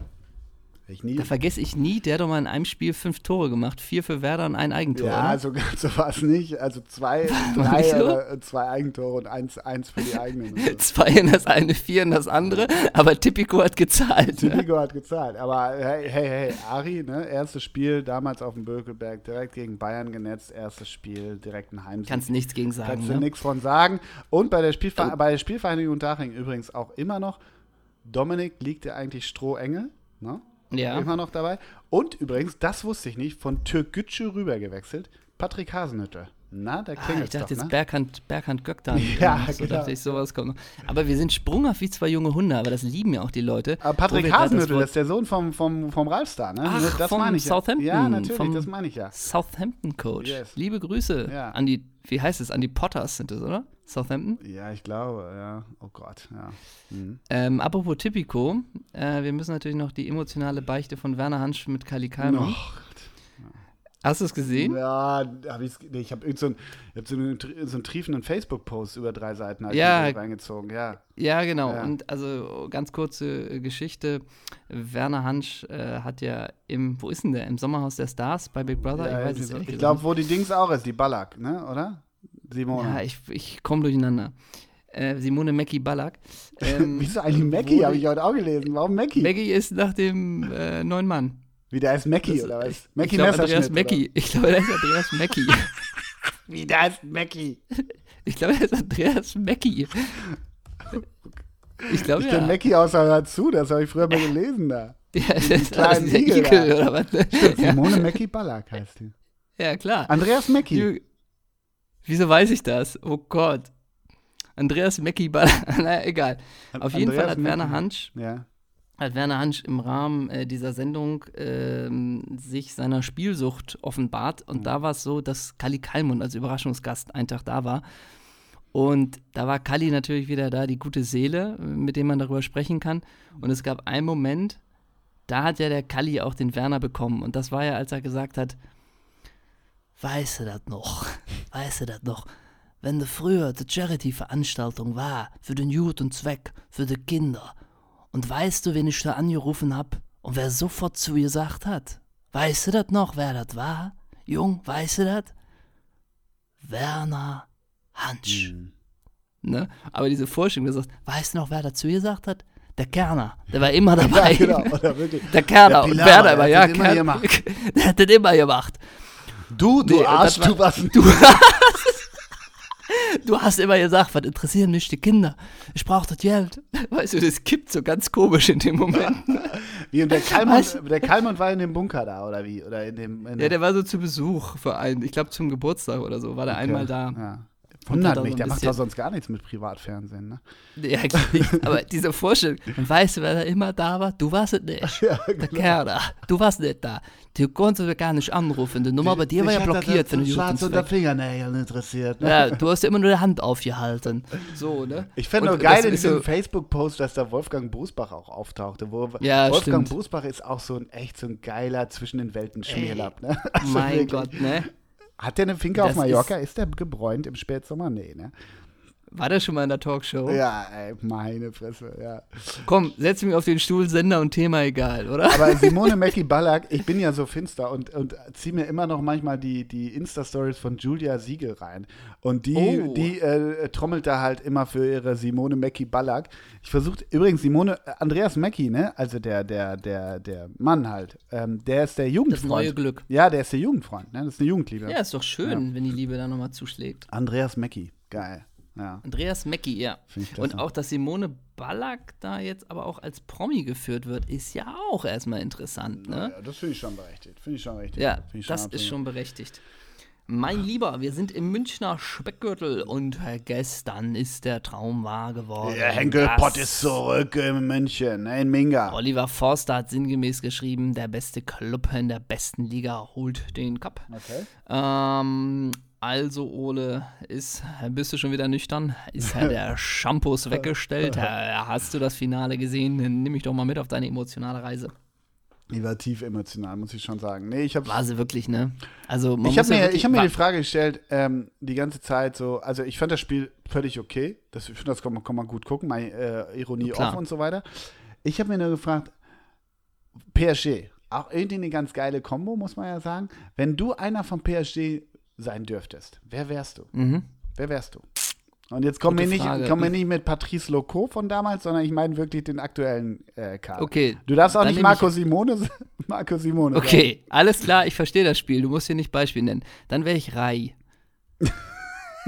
Da vergesse ich nie, der hat doch mal in einem Spiel fünf Tore gemacht. Vier für Werder und ein Eigentor. Ja, oder? so ganz [laughs] so war es nicht. Also zwei, [laughs] drei so? oder zwei Eigentore und eins, eins für die eigenen. [laughs] Zwei in das eine, vier in das andere, aber Tipico hat gezahlt. Ne? Tipico hat gezahlt. Aber hey, hey, hey, Ari, ne? erstes Spiel damals auf dem Bökelberg, direkt gegen Bayern genetzt, erstes Spiel, direkt ein Heimsieg. Kannst nichts gegen sagen. Kannst du Ne? nichts von sagen. Und bei der, Spielver Oh. bei der Spielvereinigung Daching übrigens auch immer noch, Dominik liegt ja eigentlich Strohengel, ne? Ja. immer noch dabei. Und übrigens, das wusste ich nicht, von Türkgücü rüber gewechselt, Patrick Hasenhüttl. Na, da Ah, klingelt ich dachte doch, jetzt ne? Berghand, Berghand Göktan. [laughs] Ja, so genau. dachte ich, sowas kommt noch. Aber wir sind sprunghaft wie zwei junge Hunde, aber das lieben ja auch die Leute. Aber Patrick grad das ist der Sohn vom, vom, vom Ralfstar, ne? Ach, das vom meine ich ja. Southampton, Ja, natürlich, vom- das meine ich ja. Southampton Coach. Yes. Liebe Grüße Ja. an die, wie heißt es, an die Potters sind es, oder? Southampton? Ja, ich glaube, ja. Oh Gott, ja. Mhm. Ähm, apropos Tipico, äh, wir müssen natürlich noch die emotionale Beichte von Werner Hansch mit Kali Kalmund. Oh, Hast du es gesehen? Ja, hab ich's, nee, ich habe so hab so einen, so einen triefenden Facebook-Post über drei Seiten halt Ja. reingezogen, ja. Ja, genau. Ja. Und also ganz kurze äh, Geschichte. Werner Hansch äh, hat ja im, wo ist denn der? Im Sommerhaus der Stars bei Big Brother? ja ich weiß es so. ich glaube, wo die Dings auch ist, die Ballack, ne, oder? Simone. Ja, ich, ich komme durcheinander. Äh, Simone Mackie Ballack. [laughs] Ähm, Wieso eigentlich Mackie? Habe ich heute auch gelesen. Warum Mackie? Mackie ist nach dem äh, neuen Mann. Wie der heißt Mackie, Das- oder was? ich- Mackie ich glaube, Andreas Mackie. Ich glaube, der ist Andreas Mackie. [laughs] Wie der heißt Mackie? [laughs] Ich glaube, der ist Andreas Mackie. [laughs] Ich glaube, Ich ja. kenne Mackie außer dazu, das habe ich früher mal gelesen da. ja, das ist dieser Igel Igel, oder was? ne? Ja, Simone Mackie Ballack heißt die. ja, klar. Andreas Mackie. Wieso weiß ich das? Oh Gott. Andreas Mackie Ballack. naja, egal. Auf jeden Fall Andreas hat Werner Mackie. Hansch Ja. Hat Werner Hansch im Rahmen äh, dieser Sendung ähm, sich seiner Spielsucht offenbart. Und Mhm. da war es so, dass Kali Kalmund als Überraschungsgast einen Tag da war. Und da war Kali natürlich wieder da, die gute Seele, äh, mit dem man darüber sprechen kann. Und es gab einen Moment, da hat ja der Kali auch den Werner bekommen. Und das war ja, als er gesagt hat, weißt du das noch? Weißt du das noch? Wenn du früher die Charity-Veranstaltung war, für den guten Zweck, für die Kinder, und weißt du, wen ich da angerufen hab und wer sofort zu ihr gesagt hat? Weißt du das noch, wer das war? Jung, weißt du das? Werner Hansch. Mhm. Ne? Aber diese Vorstellung, du sagst, weißt du noch, wer das zu ihr gesagt hat? Der Kerner, der war immer [laughs] dabei. Ja, genau. Der Kerner Der und Pilar, Werner der immer, hat ja, Kerner- gemacht. [laughs] der hat das immer gemacht. Du, du Nee, Arsch, war- du warst [laughs] Du, du hast immer gesagt, was interessieren mich die Kinder? Ich brauche das Geld. Weißt du, das kippt so ganz komisch in dem Moment. Wie, und der [laughs] Kalmund, Weißt der Kalmund war in dem Bunker da, oder wie? Oder in dem. In Ja, der war so zu Besuch für einen, ich glaube zum Geburtstag oder so, war der einmal da. Ja. Und Wundert mich, der macht doch sonst gar nichts mit Privatfernsehen, ne? [laughs] Ja, ich- aber diese Vorstellung, weißt du, wer da immer da war? Du warst es nicht. [laughs] Ja, Der Kerner, du warst nicht da. Du konntest wir gar nicht anrufen. Die Nummer bei dir war ja blockiert den Schwarz unter. Fingernägeln interessiert. Ne? Ja, du hast immer nur die Hand aufgehalten. So, ne? Ich fände nur geil in diesem so- Facebook-Post, dass da Wolfgang Busbach auch auftauchte. Wo Ja, Wolfgang stimmt. Busbach ist auch so ein echt so ein geiler zwischen den Welten Schmierlapp. Ne? [laughs] Also Mein wirklich. Gott, ne? Hat der eine Finke auf Mallorca? Ist, der gebräunt im Spätsommer? Nee, ne? War der schon mal in der Talkshow? Ja, ey, meine Fresse, ja. Komm, setz mich auf den Stuhl, Sender und Thema egal, oder? Aber [laughs] Simone Mackie Ballack, ich bin ja so finster und, und ziehe mir immer noch manchmal die, die Insta-Stories von Julia Siegel rein. Und die, Oh. die äh, trommelt da halt immer für ihre Simone Mackie Ballack. Ich versuche, übrigens, Simone, äh, Andreas Mackie, ne? Also der, der, der, der Mann halt, ähm, der ist der Jugendfreund. neue Glück. Ja, der ist der Jugendfreund, ne? Das ist eine Jugendliebe. Ja, ist doch schön, wenn die Liebe da nochmal zuschlägt. Andreas Mackie, geil. Ja. Andreas Mecki, ja. Und auch, dass Simone Ballack da jetzt aber auch als Promi geführt wird, ist ja auch erstmal interessant, ne? Ja, das finde ich schon berechtigt. Finde ich schon richtig. Ja, das absolut. ist schon berechtigt. Mein Lieber, wir sind im Münchner Speckgürtel und gestern ist der Traum wahr geworden. Der Henkelpott ist zurück in München, ne, in Minga. Oliver Forster hat sinngemäß geschrieben, der beste Club in der besten Liga holt den Cup. Okay. Ähm, also, Ole, ist, bist du schon wieder nüchtern? Ist ja [laughs] der Shampoos weggestellt? [laughs] Hast du das Finale gesehen? Nimm mich doch mal mit auf deine emotionale Reise. Ich war tief emotional, muss ich schon sagen. Nee, ich habe War sie wirklich, ne? Also, ich hab muss ja mir, ich hab mir die Frage gestellt, ähm, die ganze Zeit so, also ich fand das Spiel völlig okay. Das, ich finde, das kann man, kann man gut gucken, mal äh, Ironie Klar. off und so weiter. Ich habe mir nur gefragt, PSG, auch irgendwie eine ganz geile Kombo, muss man ja sagen. Wenn du einer von PSG sein dürftest, wer wärst du? Mhm. Wer wärst du? Und jetzt kommen wir, nicht, wir nicht mit Patrice Loco von damals, sondern ich meine wirklich den aktuellen äh, Kader. Okay. Du darfst auch nicht nehm ich- Marco Simone, [laughs] Marco Simone sagen. Okay, alles klar, ich verstehe das Spiel. Du musst hier nicht Beispiel nennen. Dann wäre ich Rai. [laughs] [laughs]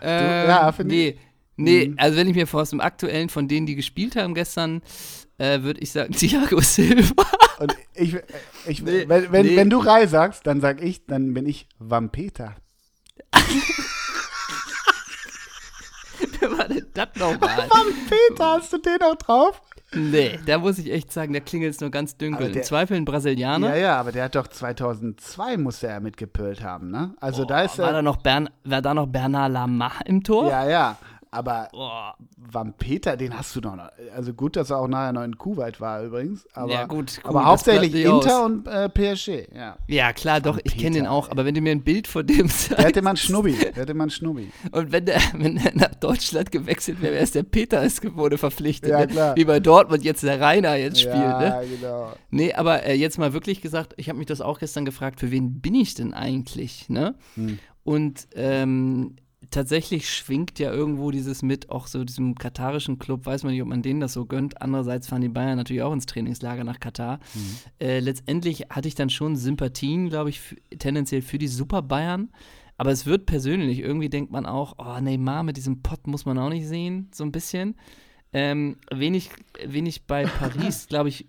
ähm, ja, nee, nee, Mhm. also wenn ich mir vor aus dem aktuellen von denen, die gespielt haben gestern, äh, würde ich sagen Thiago Silva. Und ich, ich, Nee, wenn, wenn, nee. wenn du Rai sagst, dann sag ich, dann bin ich Vampeta. Wer war denn das nochmal? [laughs] Vampeta, hast du den auch drauf? nee, da muss ich echt sagen, da klingelt es nur ganz dünkel. Aber Im der- Zweifel ein Brasilianer. Ja, ja, aber der hat doch 2002 musste er mitgepölt haben, ne? Also da ist war, er. da noch Bern, war da noch Bernard Lama im Tor? Ja, ja. Aber Boah. Vampeta, den hast du doch noch. Also gut, dass er auch nachher noch in Kuwait war übrigens. Aber, Ja, gut, cool, aber hauptsächlich Inter aus. und äh, PSG, ja. Ja, klar, doch, ich kenne den auch, aber wenn du mir ein Bild von dem [laughs] Der hätte man Schnubbi. Der hätte man Schnubbi. und wenn der, [laughs] wenn der nach Deutschland gewechselt wäre, wäre es der Peter ist wurde verpflichtet. Ja, ne? klar. Wie bei Dortmund jetzt der Rainer jetzt spielt. ja, Ne? genau. Nee, aber äh, jetzt mal wirklich gesagt, ich habe mich das auch gestern gefragt, für wen bin ich denn eigentlich? Ne? Hm. Und ähm, tatsächlich schwingt ja irgendwo dieses mit, auch so diesem katarischen Club, weiß man nicht, ob man denen das so gönnt. Andererseits fahren die Bayern natürlich auch ins Trainingslager nach Katar. Mhm. Äh, letztendlich hatte ich dann schon Sympathien, glaube ich, tendenziell für die Super Bayern. Aber es wird persönlich, irgendwie denkt man auch, oh, Neymar mit diesem Pott muss man auch nicht sehen, so ein bisschen. Ähm, wen, ich, wen ich bei [laughs] Paris, glaube ich,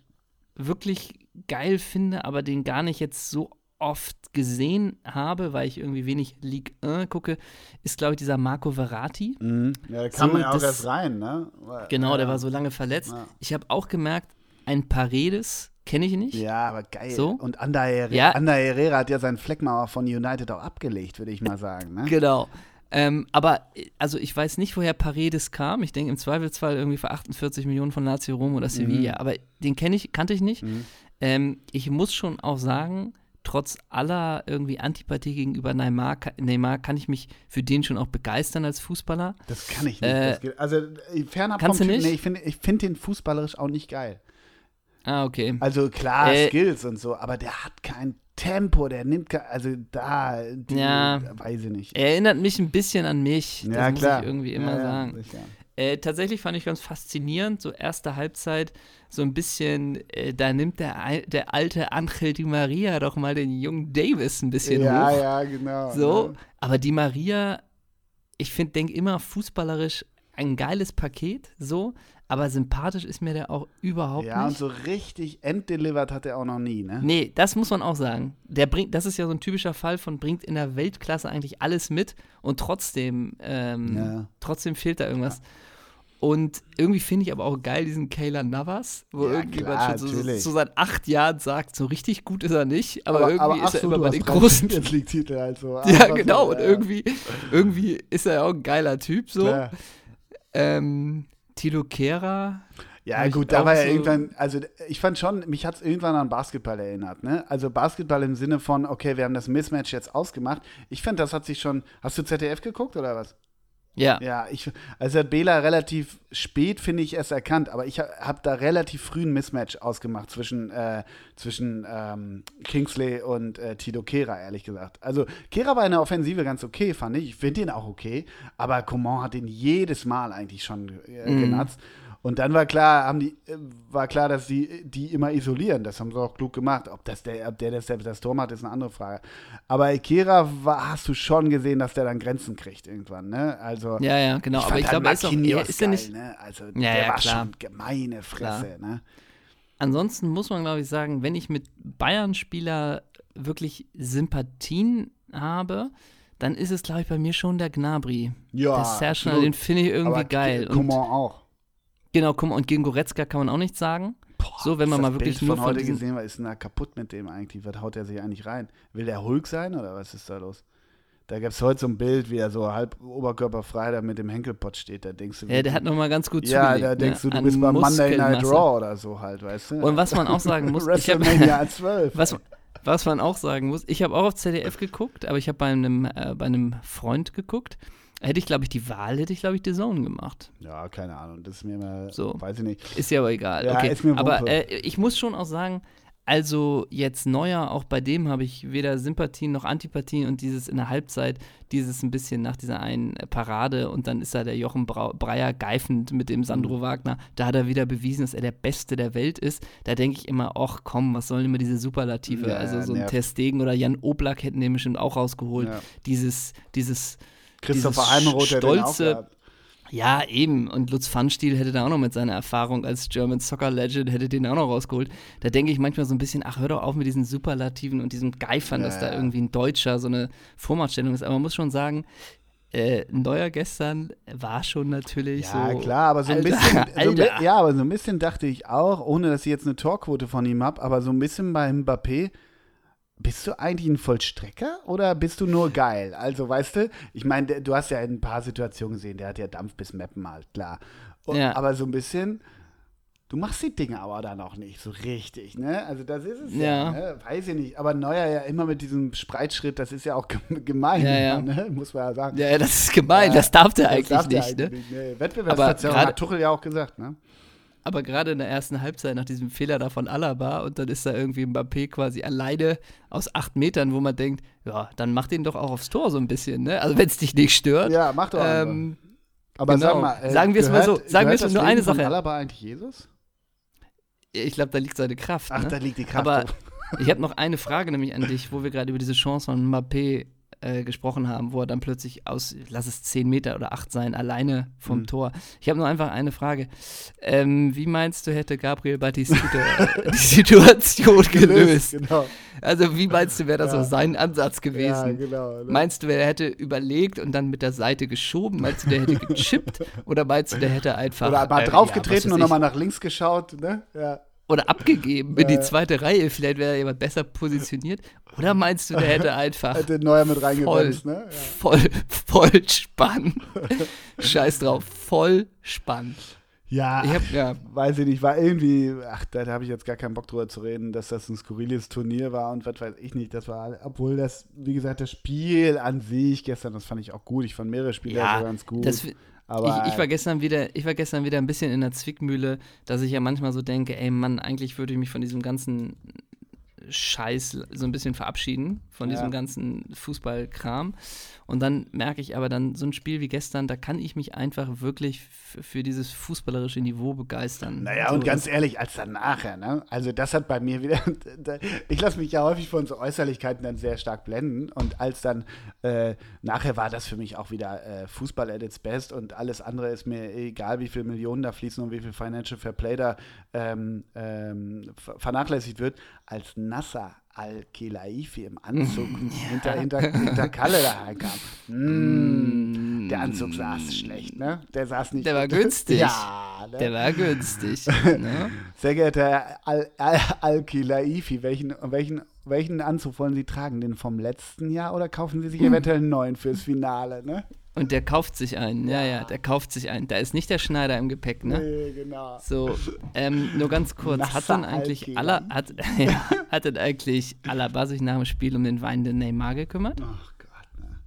wirklich geil finde, aber den gar nicht jetzt so oft gesehen habe, weil ich irgendwie wenig Ligue 1 gucke, ist, glaube ich, dieser Marco Verratti. Mhm. Ja, da kam So, man ja auch das- erst rein, ne? Genau, ja. der war so lange verletzt. Ja. Ich habe auch gemerkt, ein Paredes kenne ich nicht. Ja, aber geil. So? Und Ander Herrera, Ja. Ander Herrera hat ja seinen Fleckmauer von United auch abgelegt, würde ich mal [laughs] sagen. Ne? Genau. Ähm, aber also ich weiß nicht, woher Paredes kam. Ich denke im Zweifelsfall irgendwie für 48 Millionen von Lazio Rom oder Sevilla. Mhm. Aber den kenne ich, kannte ich nicht. Mhm. Ähm, ich muss schon auch sagen, trotz aller irgendwie Antipathie gegenüber Neymar, Neymar kann ich mich für den schon auch begeistern als Fußballer. Das kann ich nicht. Äh, das geht, also äh, fernab kannst vom du Typ, nicht? nee, ich finde ich find den fußballerisch auch nicht geil. Ah, okay. Also klar, Äh, Skills und so, aber der hat kein Tempo, der nimmt, also da, die, Ja. weiß ich nicht. Er erinnert mich ein bisschen an mich. Das ja, muss klar. ich irgendwie immer ja, sagen. sicher. Äh, tatsächlich fand ich ganz faszinierend, so erste Halbzeit, so ein bisschen, äh, da nimmt der, der alte Angel Di Maria doch mal den jungen Davis ein bisschen Ja, hoch. ja, genau. So, ne? aber Di Maria, ich finde, denk immer fußballerisch ein geiles Paket, so, aber sympathisch ist mir der auch überhaupt Ja, und nicht. so richtig enddelivered hat er auch noch nie, ne? Nee, das muss man auch sagen. Der bringt, das ist ja so ein typischer Fall von bringt in der Weltklasse eigentlich alles mit und trotzdem, ähm, Ja. trotzdem fehlt da irgendwas. Und irgendwie finde ich aber auch geil diesen Kayla Navas, wo Ja, irgendjemand klar, schon so, so seit acht Jahren sagt, so richtig gut ist er nicht, aber, irgendwie ach ist er so, immer bei den großen. League-Titel also. [laughs] Ja, genau. so, Und ja. irgendwie, irgendwie ist er ja auch ein geiler Typ, so. Klar. Ähm, Tilo Kehrer. Ja, gut, da war ja so- irgendwann, also ich fand schon, mich hat es irgendwann an Basketball erinnert, ne? Also Basketball im Sinne von, okay, wir haben das Mismatch jetzt ausgemacht. Ich fand, das hat sich schon. Hast du ZDF geguckt oder was? Ja. Ja, ich, also hat Bela relativ spät, finde ich, erst erkannt, aber ich habe da relativ früh ein Mismatch ausgemacht zwischen, äh, zwischen ähm, Kingsley und äh, Tito Kehra, ehrlich gesagt. Also Kehra war in der Offensive ganz okay, fand ich. Ich finde ihn auch okay, aber Coman hat ihn jedes Mal eigentlich schon äh, Mhm. genatzt. Und dann war klar, haben die, äh, war klar, dass die die immer isolieren. Das haben sie auch klug gemacht. Ob das der, ob der das, selbst das Tor macht, ist eine andere Frage. Aber Kehra war, hast du schon gesehen, dass der dann Grenzen kriegt irgendwann, ne? Also Ja, ja, genau. aber fand ich glaube, er ist auch er ist ja nicht. geil, ne? Also Ja, der ja, war klar. schon gemeine Fresse, ne? Ansonsten muss man, glaube ich, sagen, wenn ich mit Bayern-Spieler wirklich Sympathien habe, dann ist es, glaube ich, bei mir schon der Gnabry. Ja, der absolut. den finde ich irgendwie Aber geil. Und, Coman auch. Genau, mal, und gegen Goretzka kann man auch nichts sagen. so, wenn man mal wirklich Bild nur von von heute diesen, gesehen, was ist denn da kaputt mit dem eigentlich? Was haut er sich eigentlich rein? Will der Hulk sein oder was ist da los? Da gab es heute so ein Bild, wie er so halb oberkörperfrei da mit dem Henkelpott steht. Da denkst du, Ja, der hat nochmal ganz gut ja, zugelegt. da denkst ne, du, du an bist bei Monday Night. Raw oder so halt, weißt du? Und was man auch sagen muss, ich hab- WrestleMania 12. Was, was man auch sagen muss, ich habe auch auf ZDF geguckt, aber ich habe bei einem, äh, bei einem Freund geguckt. Hätte ich, glaube ich, die Wahl, hätte ich, glaube ich, The Zone gemacht. Ja, keine Ahnung, das ist mir mal, So. weiß ich nicht. Ist ja aber egal. Ja, okay. ist mir aber äh, ich muss schon auch sagen, also jetzt Neuer, auch bei dem habe ich weder Sympathien noch Antipathien und dieses in der Halbzeit, dieses ein bisschen nach dieser einen Parade und dann ist da der Jochen Breyer geifend mit dem Mhm. Sandro Wagner. Da hat er wieder bewiesen, dass er der Beste der Welt ist. Da denke ich immer, ach komm, was sollen immer diese Superlative? Ja, also so ein. Testegen oder Jan Oblak hätten den bestimmt auch rausgeholt. Ja. Dieses, dieses Christopher dieses Almenroth, der stolze-. Ja, eben. Und Lutz Pfannstiel hätte da auch noch mit seiner Erfahrung als German Soccer Legend, hätte den auch noch rausgeholt. Da denke ich manchmal so ein bisschen, ach, hör doch auf mit diesen Superlativen und diesem Geifern, ja. dass da irgendwie ein Deutscher so eine Vormachtstellung ist. Aber man muss schon sagen, äh, Neuer gestern war schon natürlich ja, so. Ja, klar, aber so ein Alter, bisschen. So ein, ja, aber so ein bisschen dachte ich auch, ohne dass ich jetzt eine Torquote von ihm habe, aber so ein bisschen bei Mbappé bist du eigentlich ein Vollstrecker oder bist du nur geil? Also, weißt du, ich meine, du hast ja in ein paar Situationen gesehen, der hat ja Dampf bis Mappen halt, klar. Und, ja. Aber so ein bisschen, du machst die Dinge aber dann auch nicht so richtig, ne? Also, das ist es ja, ja ne? weiß ich nicht. Aber Neuer ja immer mit diesem Spreitschritt, das ist ja auch gemein, ja, ja. Ne? muss man ja sagen. Ja, das ist gemein, das darf der eigentlich darf der nicht, eigentlich ne? nicht. Wettbewerbsverzerrung hat Tuchel ja auch gesagt, ne? Aber gerade in der ersten Halbzeit nach diesem Fehler da von Alaba und dann ist da irgendwie Mbappé quasi alleine aus acht Metern, wo man denkt, ja, dann mach den doch auch aufs Tor so ein bisschen, ne? Also wenn es dich nicht stört. Ja, mach doch. Ähm, aber genau. sag mal, äh, sagen wir es mal so, sagen wir es nur eine Sache. Ist Alaba eigentlich Jesus? Ich glaube, da liegt seine Kraft. Ach, ne? da liegt die Kraft. Aber ich habe noch eine Frage nämlich an dich, wo wir gerade über diese Chance von Mbappé äh, gesprochen haben, wo er dann plötzlich aus, lass es zehn Meter oder acht sein, alleine vom mhm. Tor. Ich habe nur einfach eine Frage. Ähm, wie meinst du, hätte Gabriel Battistuta die Situation [laughs] gelöst? Genau. Also wie meinst du, wäre das ja. so sein Ansatz gewesen? Ja, genau, ne? Meinst du, er hätte überlegt und dann mit der Seite geschoben? Meinst du, der hätte gechippt? oder meinst du, der hätte einfach. Oder mal äh, draufgetreten ja, und nochmal nach links geschaut, ne? Ja oder abgegeben in die zweite Reihe. Vielleicht wäre jemand besser positioniert. Oder meinst du, der hätte einfach. Hätte Neuer mit reingebremst, ne? Ja. Voll, voll spannend. Scheiß drauf, voll spannend. Ja, ich hab, ja, weiß ich nicht, war irgendwie, ach, da habe ich jetzt gar keinen Bock drüber zu reden, dass das ein skurriles Turnier war und was weiß ich nicht, das war, obwohl das, wie gesagt, das Spiel an sich gestern, das fand ich auch gut, ich fand mehrere Spiele ja, so ganz gut. Das, aber ich, ich, war gestern wieder, ich war gestern wieder ein bisschen in der Zwickmühle, dass ich ja manchmal so denke, ey Mann, eigentlich würde ich mich von diesem ganzen Scheiß so ein bisschen verabschieden, von ja. diesem ganzen Fußballkram. Und dann merke ich aber dann so ein Spiel wie gestern, da kann ich mich einfach wirklich für dieses fußballerische Niveau begeistern. Naja, so und ganz ehrlich, als dann nachher, ne? Also das hat bei mir wieder, [laughs] ich lasse mich ja häufig von so Äußerlichkeiten dann sehr stark blenden. Und als dann äh, nachher war das für mich auch wieder äh, Fußball at its best und alles andere ist mir egal, wie viele Millionen da fließen und wie viel Financial Fair Play da ähm, ähm, vernachlässigt wird, als Nasser Al-Khelaifi im Anzug ja. hinter, hinter, hinter Kalle da reinkam. Mm, der Anzug saß schlecht, ne? Der saß nicht. Der war günstig. [laughs] ja, ne? Der war günstig. ne? [laughs] Sehr geehrter Herr Al-Khelaifi, welchen, welchen, welchen Anzug wollen Sie tragen? Den vom letzten Jahr oder kaufen Sie sich [laughs] eventuell einen neuen fürs Finale, ne? Und der kauft sich einen, ja, ja, der kauft sich einen. Da ist nicht der Schneider im Gepäck, ne? Nee, genau. So, ähm, nur ganz kurz, Nasser hat dann eigentlich aller, hat, [laughs] ja, hat denn eigentlich Alaba sich nach dem Spiel um den weinenden Neymar gekümmert? Ach Gott, ne.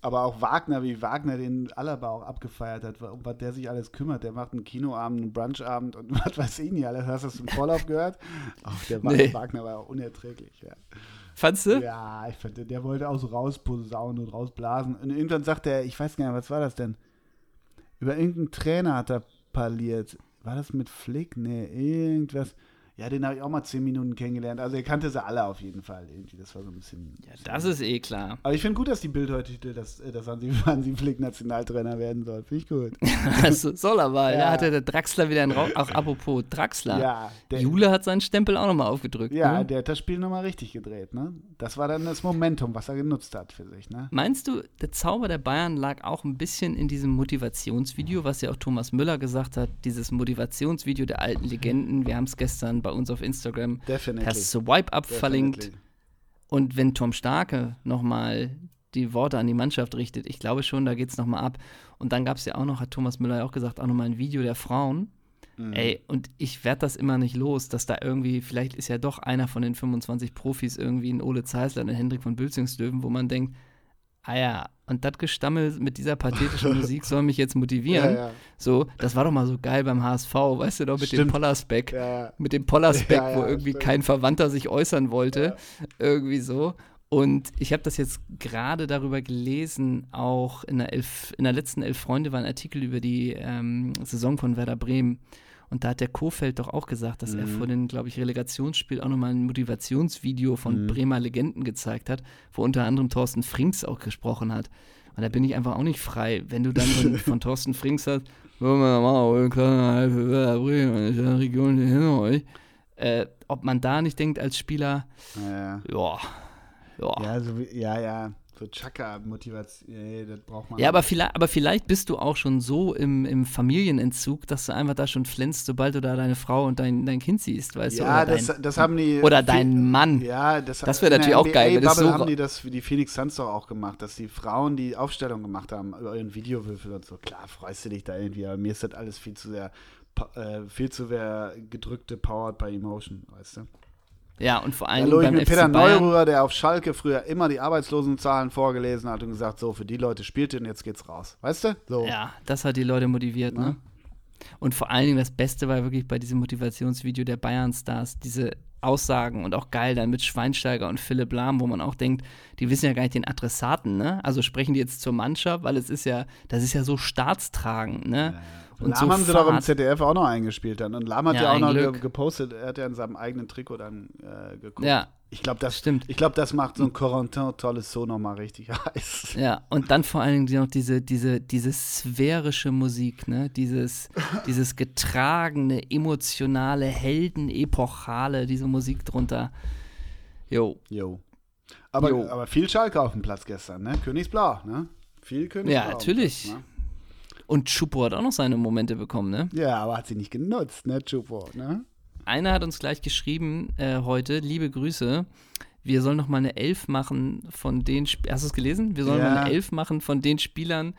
Aber auch Wagner, wie Wagner den Alaba auch abgefeiert hat, um was der sich alles kümmert. Der macht einen Kinoabend, einen Brunchabend und [laughs] was weiß ich nicht alles. Hast du das im Vorlauf gehört? Ach, der nee. Wagner war auch unerträglich, ja. Fandst du? Ja, ich fand, der wollte auch so rausposaunen und rausblasen. Und irgendwann sagte er, ich weiß gar nicht, was war das denn? Über irgendeinen Trainer hat er parliert. War das mit Flick? Nee, irgendwas. Ja, den habe ich auch mal zehn Minuten kennengelernt. Also er kannte sie alle auf jeden Fall irgendwie. Das war so ein bisschen. Ja, das ist eh klar. Aber ich finde gut, dass die Bild heute titelt, dass, äh, dass Hansi, [laughs] Hansi Flick Nationaltrainer werden soll. Finde ich gut. [laughs] soll er mal. Ja. Da hatte der Draxler wieder einen Rauch. [laughs] Auch apropos Draxler. Ja, Jule hat seinen Stempel auch nochmal aufgedrückt. Ja, ne? der hat das Spiel nochmal richtig gedreht. Ne? Das war dann das Momentum, was er genutzt hat für sich. Ne? Meinst du, der Zauber der Bayern lag auch ein bisschen in diesem Motivationsvideo, was ja auch Thomas Müller gesagt hat? Dieses Motivationsvideo der alten Legenden. Wir haben es gestern bei uns auf Instagram Definitely. per Swipe-Up verlinkt. Und wenn Tom Starke nochmal die Worte an die Mannschaft richtet, ich glaube schon, da geht es nochmal ab. Und dann gab es ja auch noch, hat Thomas Müller ja auch gesagt, auch nochmal ein Video der Frauen. Mhm. Ey, und ich werde das immer nicht los, dass da irgendwie, vielleicht ist ja doch einer von den 25 Profis irgendwie ein Ole Zeisler, ein Hendrik von Bülzingslöwen, wo man denkt, ah ja, und das Gestammel mit dieser pathetischen [laughs] Musik soll mich jetzt motivieren. Ja, ja. So, das war doch mal so geil beim HSV, weißt du doch, mit stimmt. dem Pollersbeck. Ja, mit dem Pollersbeck, [laughs] wo irgendwie stimmt. kein Verwandter sich äußern wollte. Irgendwie so. Und ich habe das jetzt gerade darüber gelesen, auch in der, Elf, in der letzten Elf Freunde war ein Artikel über die ähm, Saison von Werder Bremen. Und da hat der Kofeld doch auch gesagt, dass mhm. er vor dem, glaube ich, Relegationsspiel auch nochmal ein Motivationsvideo von mhm. Bremer Legenden gezeigt hat, wo unter anderem Thorsten Frings auch gesprochen hat. Und da bin ich einfach auch nicht frei. Wenn du dann von, [laughs] von Thorsten Frings hast, äh, ob man da nicht denkt als Spieler, Ja, ja, ja. ja, so wie, ja, ja. So Chaka-Motivation, nee, das braucht man. Ja, aber vielleicht, aber vielleicht bist du auch schon so im, im Familienentzug, dass du einfach da schon flänzt, sobald du da deine Frau und dein, dein Kind siehst, weißt du? ja das, dein, das haben die. oder viel- dein Mann. Ja, das, Das wäre natürlich auch geil, wenn das so haben die das wie die Phoenix Suns doch auch gemacht, dass die Frauen die Aufstellung gemacht haben über ihren Videowürfel und so. Klar, freust du dich da irgendwie, aber mir ist das alles viel zu sehr, äh, viel zu sehr gedrückte Powered by Emotion, weißt du? Ja, und vor Da allem ich beim mit FC Peter Bayern. Neururer, der auf Schalke früher immer die Arbeitslosenzahlen vorgelesen hat und gesagt, so, für die Leute spielt ihr und jetzt geht's raus. Weißt du? So. Ja, das hat die Leute motiviert, ne? Und vor allen Dingen das Beste war wirklich bei diesem Motivationsvideo der Bayern-Stars, diese Aussagen und auch geil dann mit Schweinsteiger und Philipp Lahm, wo man auch denkt, die wissen ja gar nicht den Adressaten, ne? Also sprechen die jetzt zur Mannschaft, weil es ist ja, das ist ja so staatstragend, ne? Und Lahm so haben sie doch im. ZDF auch noch eingespielt dann. Und Lahm hat ja, Ja, auch noch Glück. ge gepostet, er hat ja in seinem eigenen Trikot dann äh, geguckt. Ja, Ich glaube, das, Stimmt. ich glaub, das macht so ein Corentin tolles So nochmal richtig [laughs] heiß. Ja, und dann vor allen Dingen noch diese, diese, diese sphärische Musik, ne? Dieses, [laughs] dieses getragene, emotionale, heldenepochale, diese Musik drunter. Jo. Jo. Aber, Jo. aber viel Schalke auf dem Platz gestern, ne? Königsblau, ne? Viel Königsblau. Ja, natürlich. Platz, ne? Und Chupo hat auch noch seine Momente bekommen, ne? Ja, aber hat sie nicht genutzt, ne, Chupo, ne? Einer hat uns gleich geschrieben äh, heute, liebe Grüße, wir sollen noch mal eine Elf machen von den, Sp hast du es gelesen? Wir sollen Ja. mal eine Elf machen von den Spielern,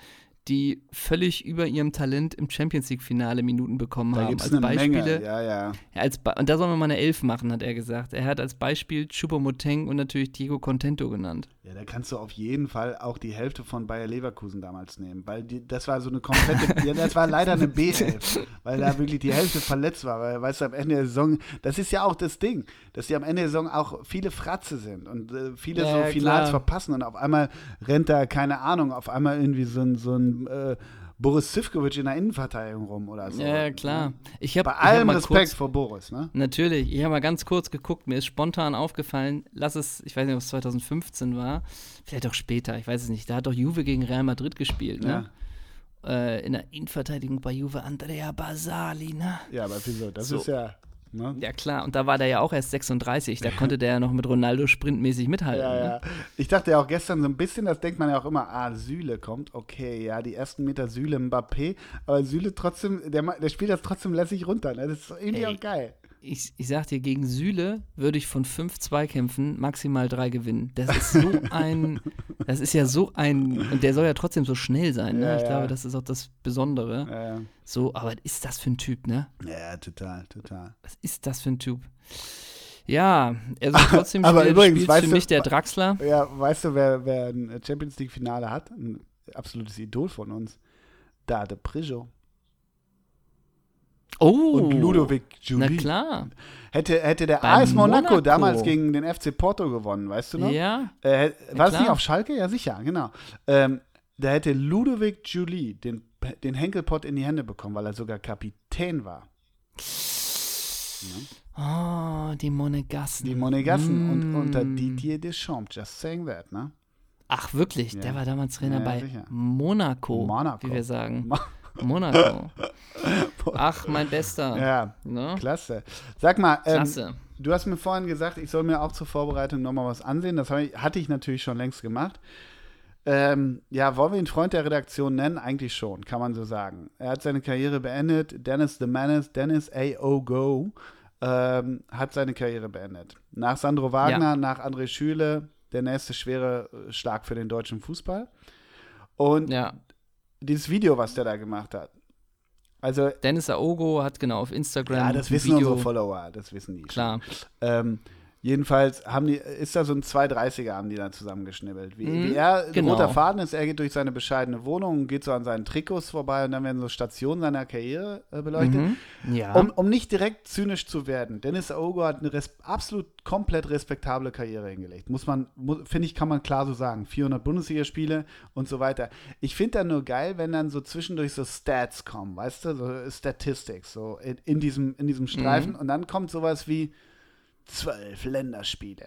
die völlig über ihrem Talent im Champions League-Finale Minuten bekommen Da haben. Als Beispiele. Ja, ja. Als und da sollen wir mal eine Elf machen, hat er gesagt. Er hat als Beispiel Choupo-Moteng und natürlich Diego Contento genannt. Ja, da kannst du auf jeden Fall auch die Hälfte von Bayer Leverkusen damals nehmen, weil die, das war so eine komplette, [laughs] ja, das war leider eine B11, weil da wirklich die Hälfte verletzt war, weil, weißt du, am Ende der Saison, das ist ja auch das Ding, dass die am Ende der Saison auch viele Fratze sind und äh, viele Ja, so Finals klar. verpassen und auf einmal rennt da, keine Ahnung, auf einmal irgendwie so ein, so ein äh, Boris Zivkovic in der Innenverteidigung rum oder so. Ja, ja, klar. Ich Bei ich hab allem mal Respekt kurz, vor Boris, ne? Natürlich, ich habe mal ganz kurz geguckt, mir ist spontan aufgefallen, lass es, ich weiß nicht, ob es 2015 war, vielleicht auch später, ich weiß es nicht, da hat doch Juve gegen Real Madrid gespielt, ne? Äh, in der Innenverteidigung bei Juve Andrea Basali, ne? Ja, aber wieso? Das So. ist ja, ne? Ja klar, und da war der ja auch erst 36, da konnte der ja noch mit Ronaldo sprintmäßig mithalten. Ja, ne? ja. Ich dachte ja auch gestern so ein bisschen, das denkt man ja auch immer, ah, Süle kommt, okay, ja, die ersten Meter Süle Mbappé, aber Süle trotzdem, der, der spielt das trotzdem lässig runter, ne? Das ist irgendwie Ey. auch geil. Ich, ich sag dir, gegen Süle würde ich von fünf Zweikämpfen maximal drei gewinnen. Das ist so [laughs] ein, das ist ja so ein, und der soll ja trotzdem so schnell sein, ne? Ja, ich ja. glaube, das ist auch das Besondere. Ja, So, aber ist das für ein Typ, ne? ja, total, total. Was ist das für ein Typ? Ja, also [laughs] trotzdem Aber spielt, übrigens, weißt für du- mich der Draxler. Ja, weißt du, wer, wer ein Champions League-Finale hat? Ein absolutes Idol von uns. Dade Prijo Oh, und Ludovic Na Juli. klar. Hätte, hätte der Bei AS Monaco, Monaco. damals gegen den FC Porto gewonnen, weißt du noch? Ja, Äh, war es nicht auf Schalke? Ja, sicher, genau. Ähm, da hätte Ludovic Julie den, den Henkelpott in die Hände bekommen, weil er sogar Kapitän war. Oh, die Monegassen. Die Monegassen und Mm. unter Didier Deschamps, just saying that, ne? Ach, wirklich? Ja. Der war damals Trainer Ja, bei sicher. Monaco, Monaco. wie wir sagen. Mo- Monaco. Ach, mein Bester. Ja, Ne? klasse. Sag mal, ähm, Klasse. du hast mir vorhin gesagt, ich soll mir auch zur Vorbereitung nochmal was ansehen. Das ich, hatte ich natürlich schon längst gemacht. Ähm, ja, wollen wir ihn Freund der Redaktion nennen? Eigentlich schon, kann man so sagen. Er hat seine Karriere beendet. Dennis the Menace, Dennis A.O. Go, ähm, hat seine Karriere beendet. Nach Sandro Wagner, nach André Schüle, der nächste schwere Schlag für den deutschen Fußball. Und Ja. Dieses Video, was der da gemacht hat. Also, Dennis Aogo hat genau auf Instagram ja, das wissen Video. unsere Follower, das wissen die. schon. Klar. Ähm, jedenfalls haben die, ist da so ein 230er, haben die da zusammengeschnibbelt. Wie, Mhm, wie er, genau. roter Faden ist, er geht durch seine bescheidene Wohnung und geht so an seinen Trikots vorbei und dann werden so Stationen seiner Karriere äh, beleuchtet. Mhm. Ja. Um, um nicht direkt zynisch zu werden, Dennis Aogo hat eine absolut komplett respektable Karriere hingelegt. Muss man, finde ich, kann man klar so sagen. 400 Bundesligaspiele und so weiter. Ich finde dann nur geil, wenn dann so zwischendurch so Stats kommen, weißt du, so Statistics, so in, in diesem, in diesem Streifen. Mhm. Und dann kommt sowas wie zwölf Länderspiele.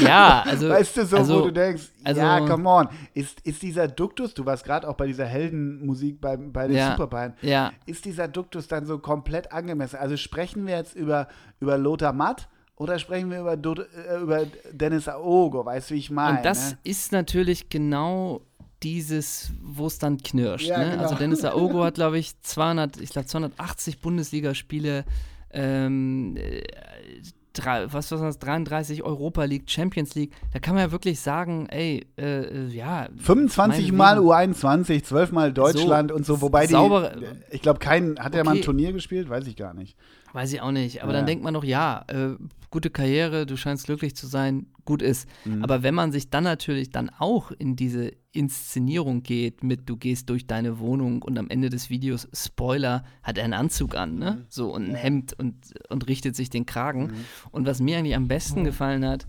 Ja, also. Weißt du, so, also, wo du denkst, also, ja, come on. Ist, ist dieser Duktus, du warst gerade auch bei dieser Heldenmusik bei, bei den Ja, Superbayern, ja. ist dieser Duktus dann so komplett angemessen? Also sprechen wir jetzt über, über Lothar Matt oder sprechen wir über, äh, über Dennis Aogo? Weißt du, wie ich meine? Und das ne? ist natürlich genau dieses, wo es dann knirscht. Ja, ne? genau. Also Dennis Aogo [laughs] hat, glaube ich, 200, ich glaube 280 Bundesligaspiele, ähm, äh, drei, was was das, 33 Europa League, Champions League. Da kann man ja wirklich sagen, ey, äh, äh, ja. 25 meinetwegen. Mal U21, 12 Mal Deutschland und so, wobei die, ich glaube, kein, hat er mal ein Okay. Turnier gespielt? Weiß ich gar nicht. Weiß ich auch nicht. Aber Ja. dann denkt man doch, ja, äh, gute Karriere, du scheinst glücklich zu sein, gut ist. Mhm. Aber wenn man sich dann natürlich dann auch in diese Inszenierung geht, mit du gehst durch deine Wohnung und am Ende des Videos, Spoiler, hat er einen Anzug an, ne? Mhm. So und ein Hemd und, und richtet sich den Kragen. Und was mir eigentlich am besten gefallen hat,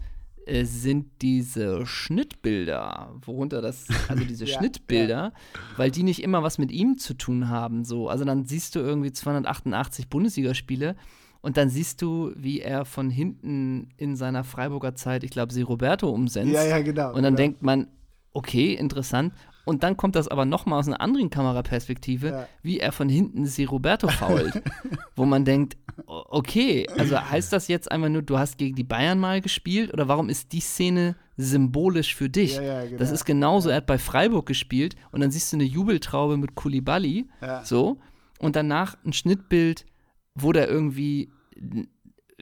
sind diese Schnittbilder, worunter das, also [laughs] diese Ja, Schnittbilder, weil die nicht immer was mit ihm zu tun haben. So. Also dann siehst du irgendwie 288 Bundesligaspiele und dann siehst du, wie er von hinten in seiner Freiburger Zeit, ich glaube, sie Roberto umsetzt. Ja, ja, genau. Und dann genau. denkt man, okay, interessant. Und dann kommt das aber nochmal aus einer anderen Kameraperspektive, Ja. wie er von hinten sie Roberto fault. [laughs] wo man denkt, okay, also heißt das jetzt einfach nur, du hast gegen die Bayern mal gespielt oder warum ist die Szene symbolisch für dich? Ja, ja, genau. Das ist genauso, er hat bei Freiburg gespielt und dann siehst du eine Jubeltraube mit Kulibali, so, und danach ein Schnittbild, wo der irgendwie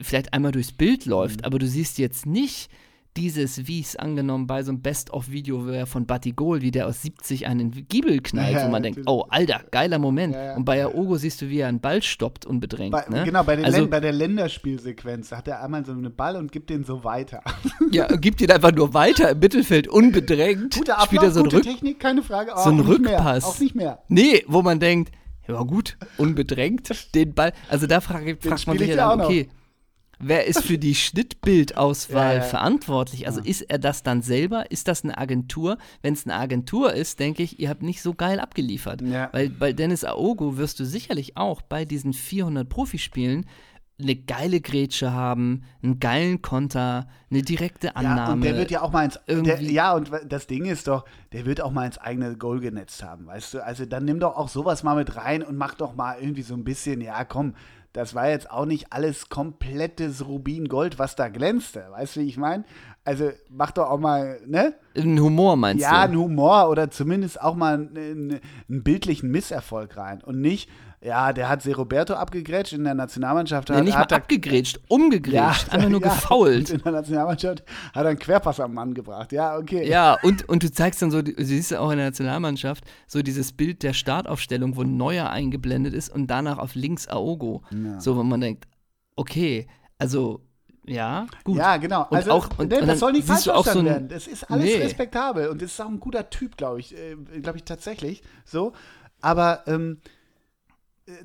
vielleicht einmal durchs Bild läuft, Mhm. aber du siehst jetzt nicht dieses, wie es angenommen bei so einem Best-of-Video wäre von Batigol, wie der aus 70 einen Giebel knallt, Ja, wo man denkt, oh, alter, geiler Moment. Ja, ja. Und bei Aogo siehst du, wie er einen Ball stoppt, unbedrängt. Bei, ne? Genau, bei, also, bei der Länderspielsequenz hat er einmal so einen Ball und gibt den so weiter. [laughs] ja, gibt ihn einfach nur weiter im Mittelfeld, unbedrängt. Spielt Ablauf, so gute Technik, keine Frage. so ein nicht mehr, Rückpass. Auch nicht mehr. Nee, wo man denkt, ja gut, unbedrängt, [laughs] den Ball. Also da frag, fragt man sich ich ja dann, auch noch. Wer ist für die Schnittbildauswahl Ja, ja. verantwortlich? Also ist er das dann selber? Ist das eine Agentur? Wenn es eine Agentur ist, denke ich, ihr habt nicht so geil abgeliefert. Ja. Weil bei Dennis Aogo wirst du sicherlich auch bei diesen 400 Profispielen eine geile Grätsche haben, einen geilen Konter, eine direkte Annahme. Ja, und der wird ja auch mal ins. Der, ja, und das Ding ist doch, der wird auch mal ins eigene Goal genetzt haben, weißt du? Also dann nimm doch auch sowas mal mit rein und mach doch mal irgendwie so ein bisschen, ja, komm, das war jetzt auch nicht alles komplettes Rubingold, was da glänzte, weißt du, wie ich meine? Also mach doch auch mal, ne? Ein Humor meinst Ja, du? einen Humor oder zumindest auch mal einen, einen bildlichen Misserfolg rein. Und nicht, ja, der hat Se Roberto abgegrätscht in der Nationalmannschaft. Nee, hat, nicht mal hat er- abgegrätscht, umgegrätscht, einfach nur [laughs] ja, gefault. In der Nationalmannschaft hat er einen Querpass am Mann gebracht. Ja, okay. Ja, und, und du zeigst dann so, du siehst ja auch in der Nationalmannschaft, so dieses Bild der Startaufstellung, wo Neuer eingeblendet ist und danach auf links Aogo. So, wo man denkt, okay, also, ja, gut. Ja, genau. Und also, auch- und- nee, das soll nicht falsch auch so ein- werden. Das ist alles Nee. respektabel und das ist auch ein guter Typ, glaube ich. Äh, glaube ich tatsächlich so. Aber ähm, äh,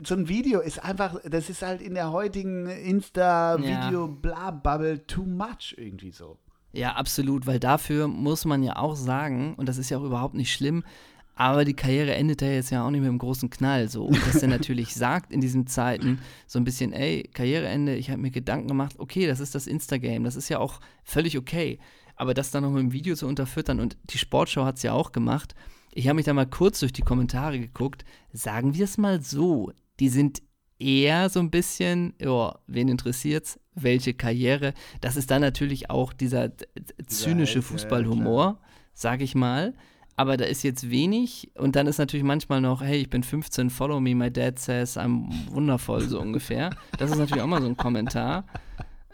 so ein Video ist einfach, das ist halt in der heutigen Insta-Video-Bla-Bubble too much irgendwie so. Ja, absolut, weil dafür muss man ja auch sagen, und das ist ja auch überhaupt nicht schlimm, aber die Karriere endet ja jetzt ja auch nicht mit einem großen Knall so. Und dass er natürlich [laughs] sagt in diesen Zeiten so ein bisschen, ey, Karriereende, ich habe mir Gedanken gemacht, okay, das ist das Instagame, das ist ja auch völlig okay. Aber das dann noch mit dem Video zu unterfüttern und die Sportschau hat es ja auch gemacht. Ich habe mich da mal kurz durch die Kommentare geguckt. Sagen wir es mal so, die sind eher so ein bisschen, ja, wen interessiert's, welche Karriere. Das ist dann natürlich auch dieser zynische ja, Fußballhumor, sag ich mal. Aber da ist jetzt wenig und dann ist natürlich manchmal noch, hey, ich bin 15, follow me, my dad says I'm wundervoll, so ungefähr. Das ist natürlich auch mal so ein Kommentar.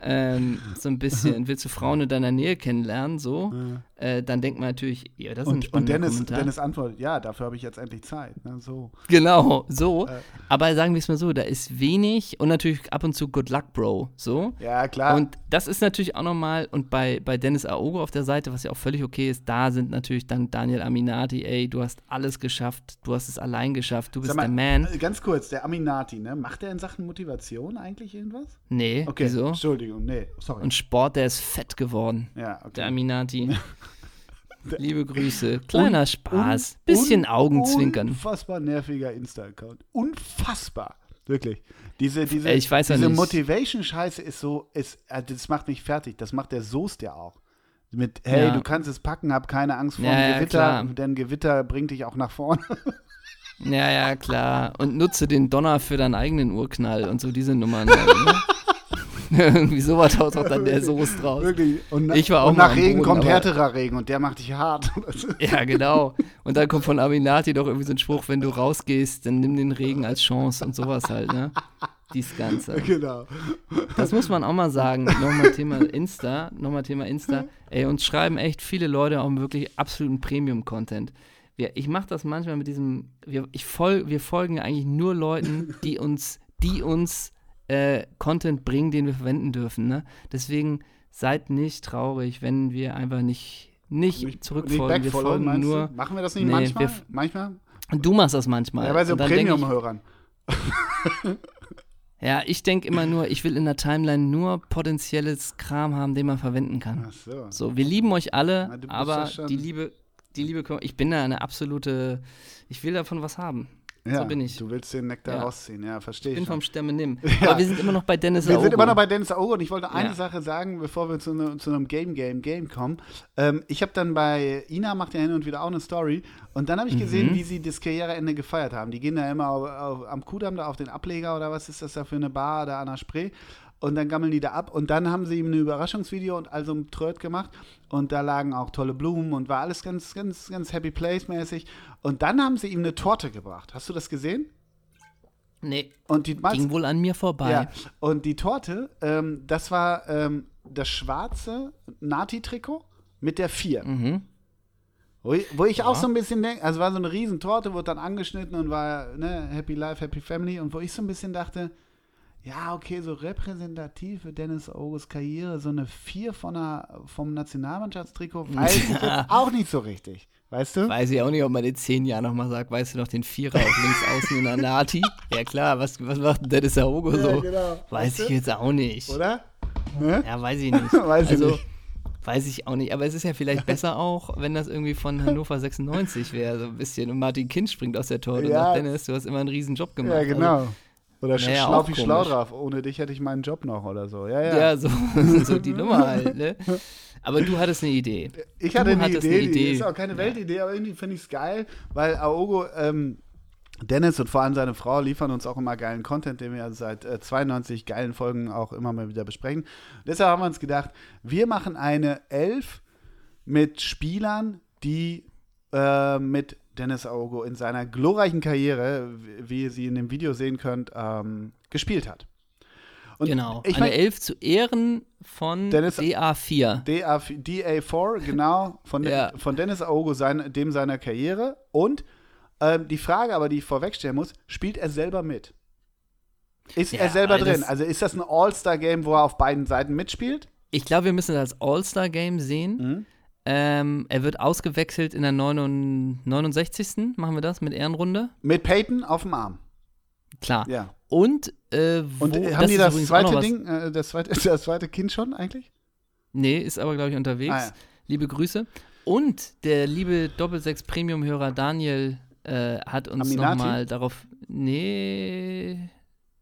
Ähm, so ein bisschen, willst du Frauen in deiner Nähe kennenlernen, so? Äh, dann denkt man natürlich, ja, das ist ein Und, und spannender Dennis, Kommentar. Dennis antwortet, ja, dafür habe ich jetzt endlich Zeit. Ne, so. Genau, so. Äh. Aber sagen wir es mal so, da ist wenig und natürlich ab und zu Good Luck, Bro, so. Ja, klar. Und das ist natürlich auch nochmal, und bei, bei Dennis Aogo auf der Seite, was ja auch völlig okay ist, da sind natürlich dann Daniel Aminati, ey, du hast alles geschafft, du hast es allein geschafft, du bist mal, der Man. äh, Ganz kurz, der Aminati, ne? Macht er in Sachen Motivation eigentlich irgendwas? Nee, Okay, wieso? Entschuldigung, nee, sorry. Und Sport, der ist fett geworden, ja, okay. der Aminati. [laughs] Liebe Grüße, kleiner Un- Spaß, un- bisschen un- Augenzwinkern. Unfassbar nerviger Insta-Account. Unfassbar. Wirklich. Diese, diese, ich weiß diese. Motivation-Scheiße ist so, ist, äh, das macht mich fertig. Das macht der Soest ja auch. Mit, hey, Ja. du kannst es packen, hab keine Angst vor Ja, dem Gewitter, denn Gewitter bringt dich auch nach vorne. Ja, ja, klar. Und nutze den Donner für deinen eigenen Urknall und so diese Nummern. Halt, ne? [laughs] [laughs] Irgendwie sowas haut auch dann der Soße draus. Wirklich. Und, Ich war auch und nach Regen Boden, kommt härterer Regen und der macht dich hart. [laughs] Ja, genau. Und dann kommt von Aminati doch irgendwie so ein Spruch, wenn du rausgehst, dann nimm den Regen als Chance und sowas halt, ne? Dies Ganze. genau. Das muss man auch mal sagen. Nochmal Thema Insta. Nochmal Thema Insta. Ey, uns schreiben echt viele Leute auch wirklich absoluten Premium-Content. Ich mache das manchmal mit diesem, wir, ich fol, wir folgen eigentlich nur Leuten, die uns, die uns äh, Content bringen, den wir verwenden dürfen. Ne? Deswegen seid nicht traurig, wenn wir einfach nicht, nicht, Nicht zurückfolgen. wir backfollowen, folgen nur. du? Machen wir das nicht Nee, manchmal? wir manchmal? Du machst das manchmal. Ja, bei so Premium-Hörern. [laughs] Ja, ich denke immer nur, ich will in der Timeline nur potenzielles Kram haben, den man verwenden kann. Ach so. So, wir lieben euch alle, Na, aber ja die Liebe, die Liebe, kommt- ich bin da eine absolute, ich will davon was haben. Ja, so bin ich. Du willst den Nektar Ja. rausziehen, ja, verstehe Ich bin ich. vom schon. Stämme nimm. [laughs] Ja. Aber wir sind immer noch bei Dennis Wir sind Aogo. immer noch bei Dennis Auge und ich wollte eine. Sache sagen, bevor wir zu, ne, zu einem Game, Game, Game kommen. Ähm, ich habe dann bei Ina macht ja hin und wieder auch eine Story und dann habe ich gesehen, Mhm. wie sie das Karriereende gefeiert haben. Die gehen da immer auf, auf, am Kudamm da auf den Ableger oder was ist das da für eine Bar da an der Spree und dann gammeln die da ab und dann haben sie ihm ein Überraschungsvideo und also ein Tröd gemacht und da lagen auch tolle Blumen und war alles ganz, ganz, ganz Happy Place mäßig und dann haben sie ihm eine Torte gebracht. Hast du das gesehen? Nee, Und die ging wohl an mir vorbei. ja, und die Torte, ähm, das war ähm, das schwarze Nati-Trikot mit der 4. Mhm. Wo ich, wo ich auch so ein bisschen denke, also war so eine Riesentorte, wurde dann angeschnitten und war ne, Happy Life, Happy Family. Und wo ich so ein bisschen dachte, ja, okay, so repräsentativ für Dennis August Karriere, so eine 4 von einer, vom Nationalmannschaftstrikot, [laughs] weiß ich jetzt auch nicht so richtig. Weißt du? Weiß ich auch nicht, ob man in zehn Jahren nochmal sagt, weißt du noch den Vierer auf links [laughs] außen in der Nati? Ja klar, was, was macht denn Dennis Aogo so? genau. Weiß Weißt ich du? jetzt auch nicht. Oder? Ne? Ja, weiß ich nicht. [laughs] Weiß ich also, nicht. Weiß ich auch nicht. Aber es ist ja vielleicht besser auch, wenn das irgendwie von Hannover 96 wäre, so ein bisschen. Und Martin Kind springt aus der Torte Ja. und sagt, Dennis, du hast immer einen riesen Job gemacht. Ja, genau. Also, Oder Naja, schlau auch wie schlau komisch. drauf. Ohne dich hätte ich meinen Job noch oder so. Ja, ja. ja, so, [laughs] so die Nummer halt, ne? Aber du hattest eine Idee. Ich hatte eine Idee, eine die Idee. ist auch keine Weltidee, aber irgendwie finde ich es geil, weil Aogo, ähm, Dennis und vor allem seine Frau liefern uns auch immer geilen Content, den wir seit äh, 92 geilen Folgen auch immer mal wieder besprechen. Deshalb haben wir uns gedacht, wir machen eine Elf mit Spielern, die äh, mit Dennis Aogo in seiner glorreichen Karriere, wie- ihr sie in dem Video sehen könnt, ähm, gespielt hat. Und Genau. Ich eine mein, Elf zu Ehren von Dennis- DA4. DA, DA4, genau, von, [laughs] Ja. von Dennis Aogo, sein, dem seiner Karriere. Und ähm, die Frage aber, die ich vorwegstellen muss, spielt er selber mit? Ist Ja, er selber weil drin? Also ist das ein All-Star-Game, wo er auf beiden Seiten mitspielt? Ich glaube, wir müssen das als All-Star-Game sehen. Mhm. Ähm, er wird ausgewechselt in der 69. Machen wir das mit Ehrenrunde? Mit Peyton auf dem Arm. Klar. Ja. Und, äh, wo, Und äh, haben die das zweite Ding, äh, das, zweite, [laughs] das zweite Kind schon eigentlich? Nee, ist aber, glaube ich, unterwegs. Ah, ja. Liebe Grüße. Und der liebe Doppelsechs Premium-Hörer Daniel äh, hat uns nochmal darauf. Nee,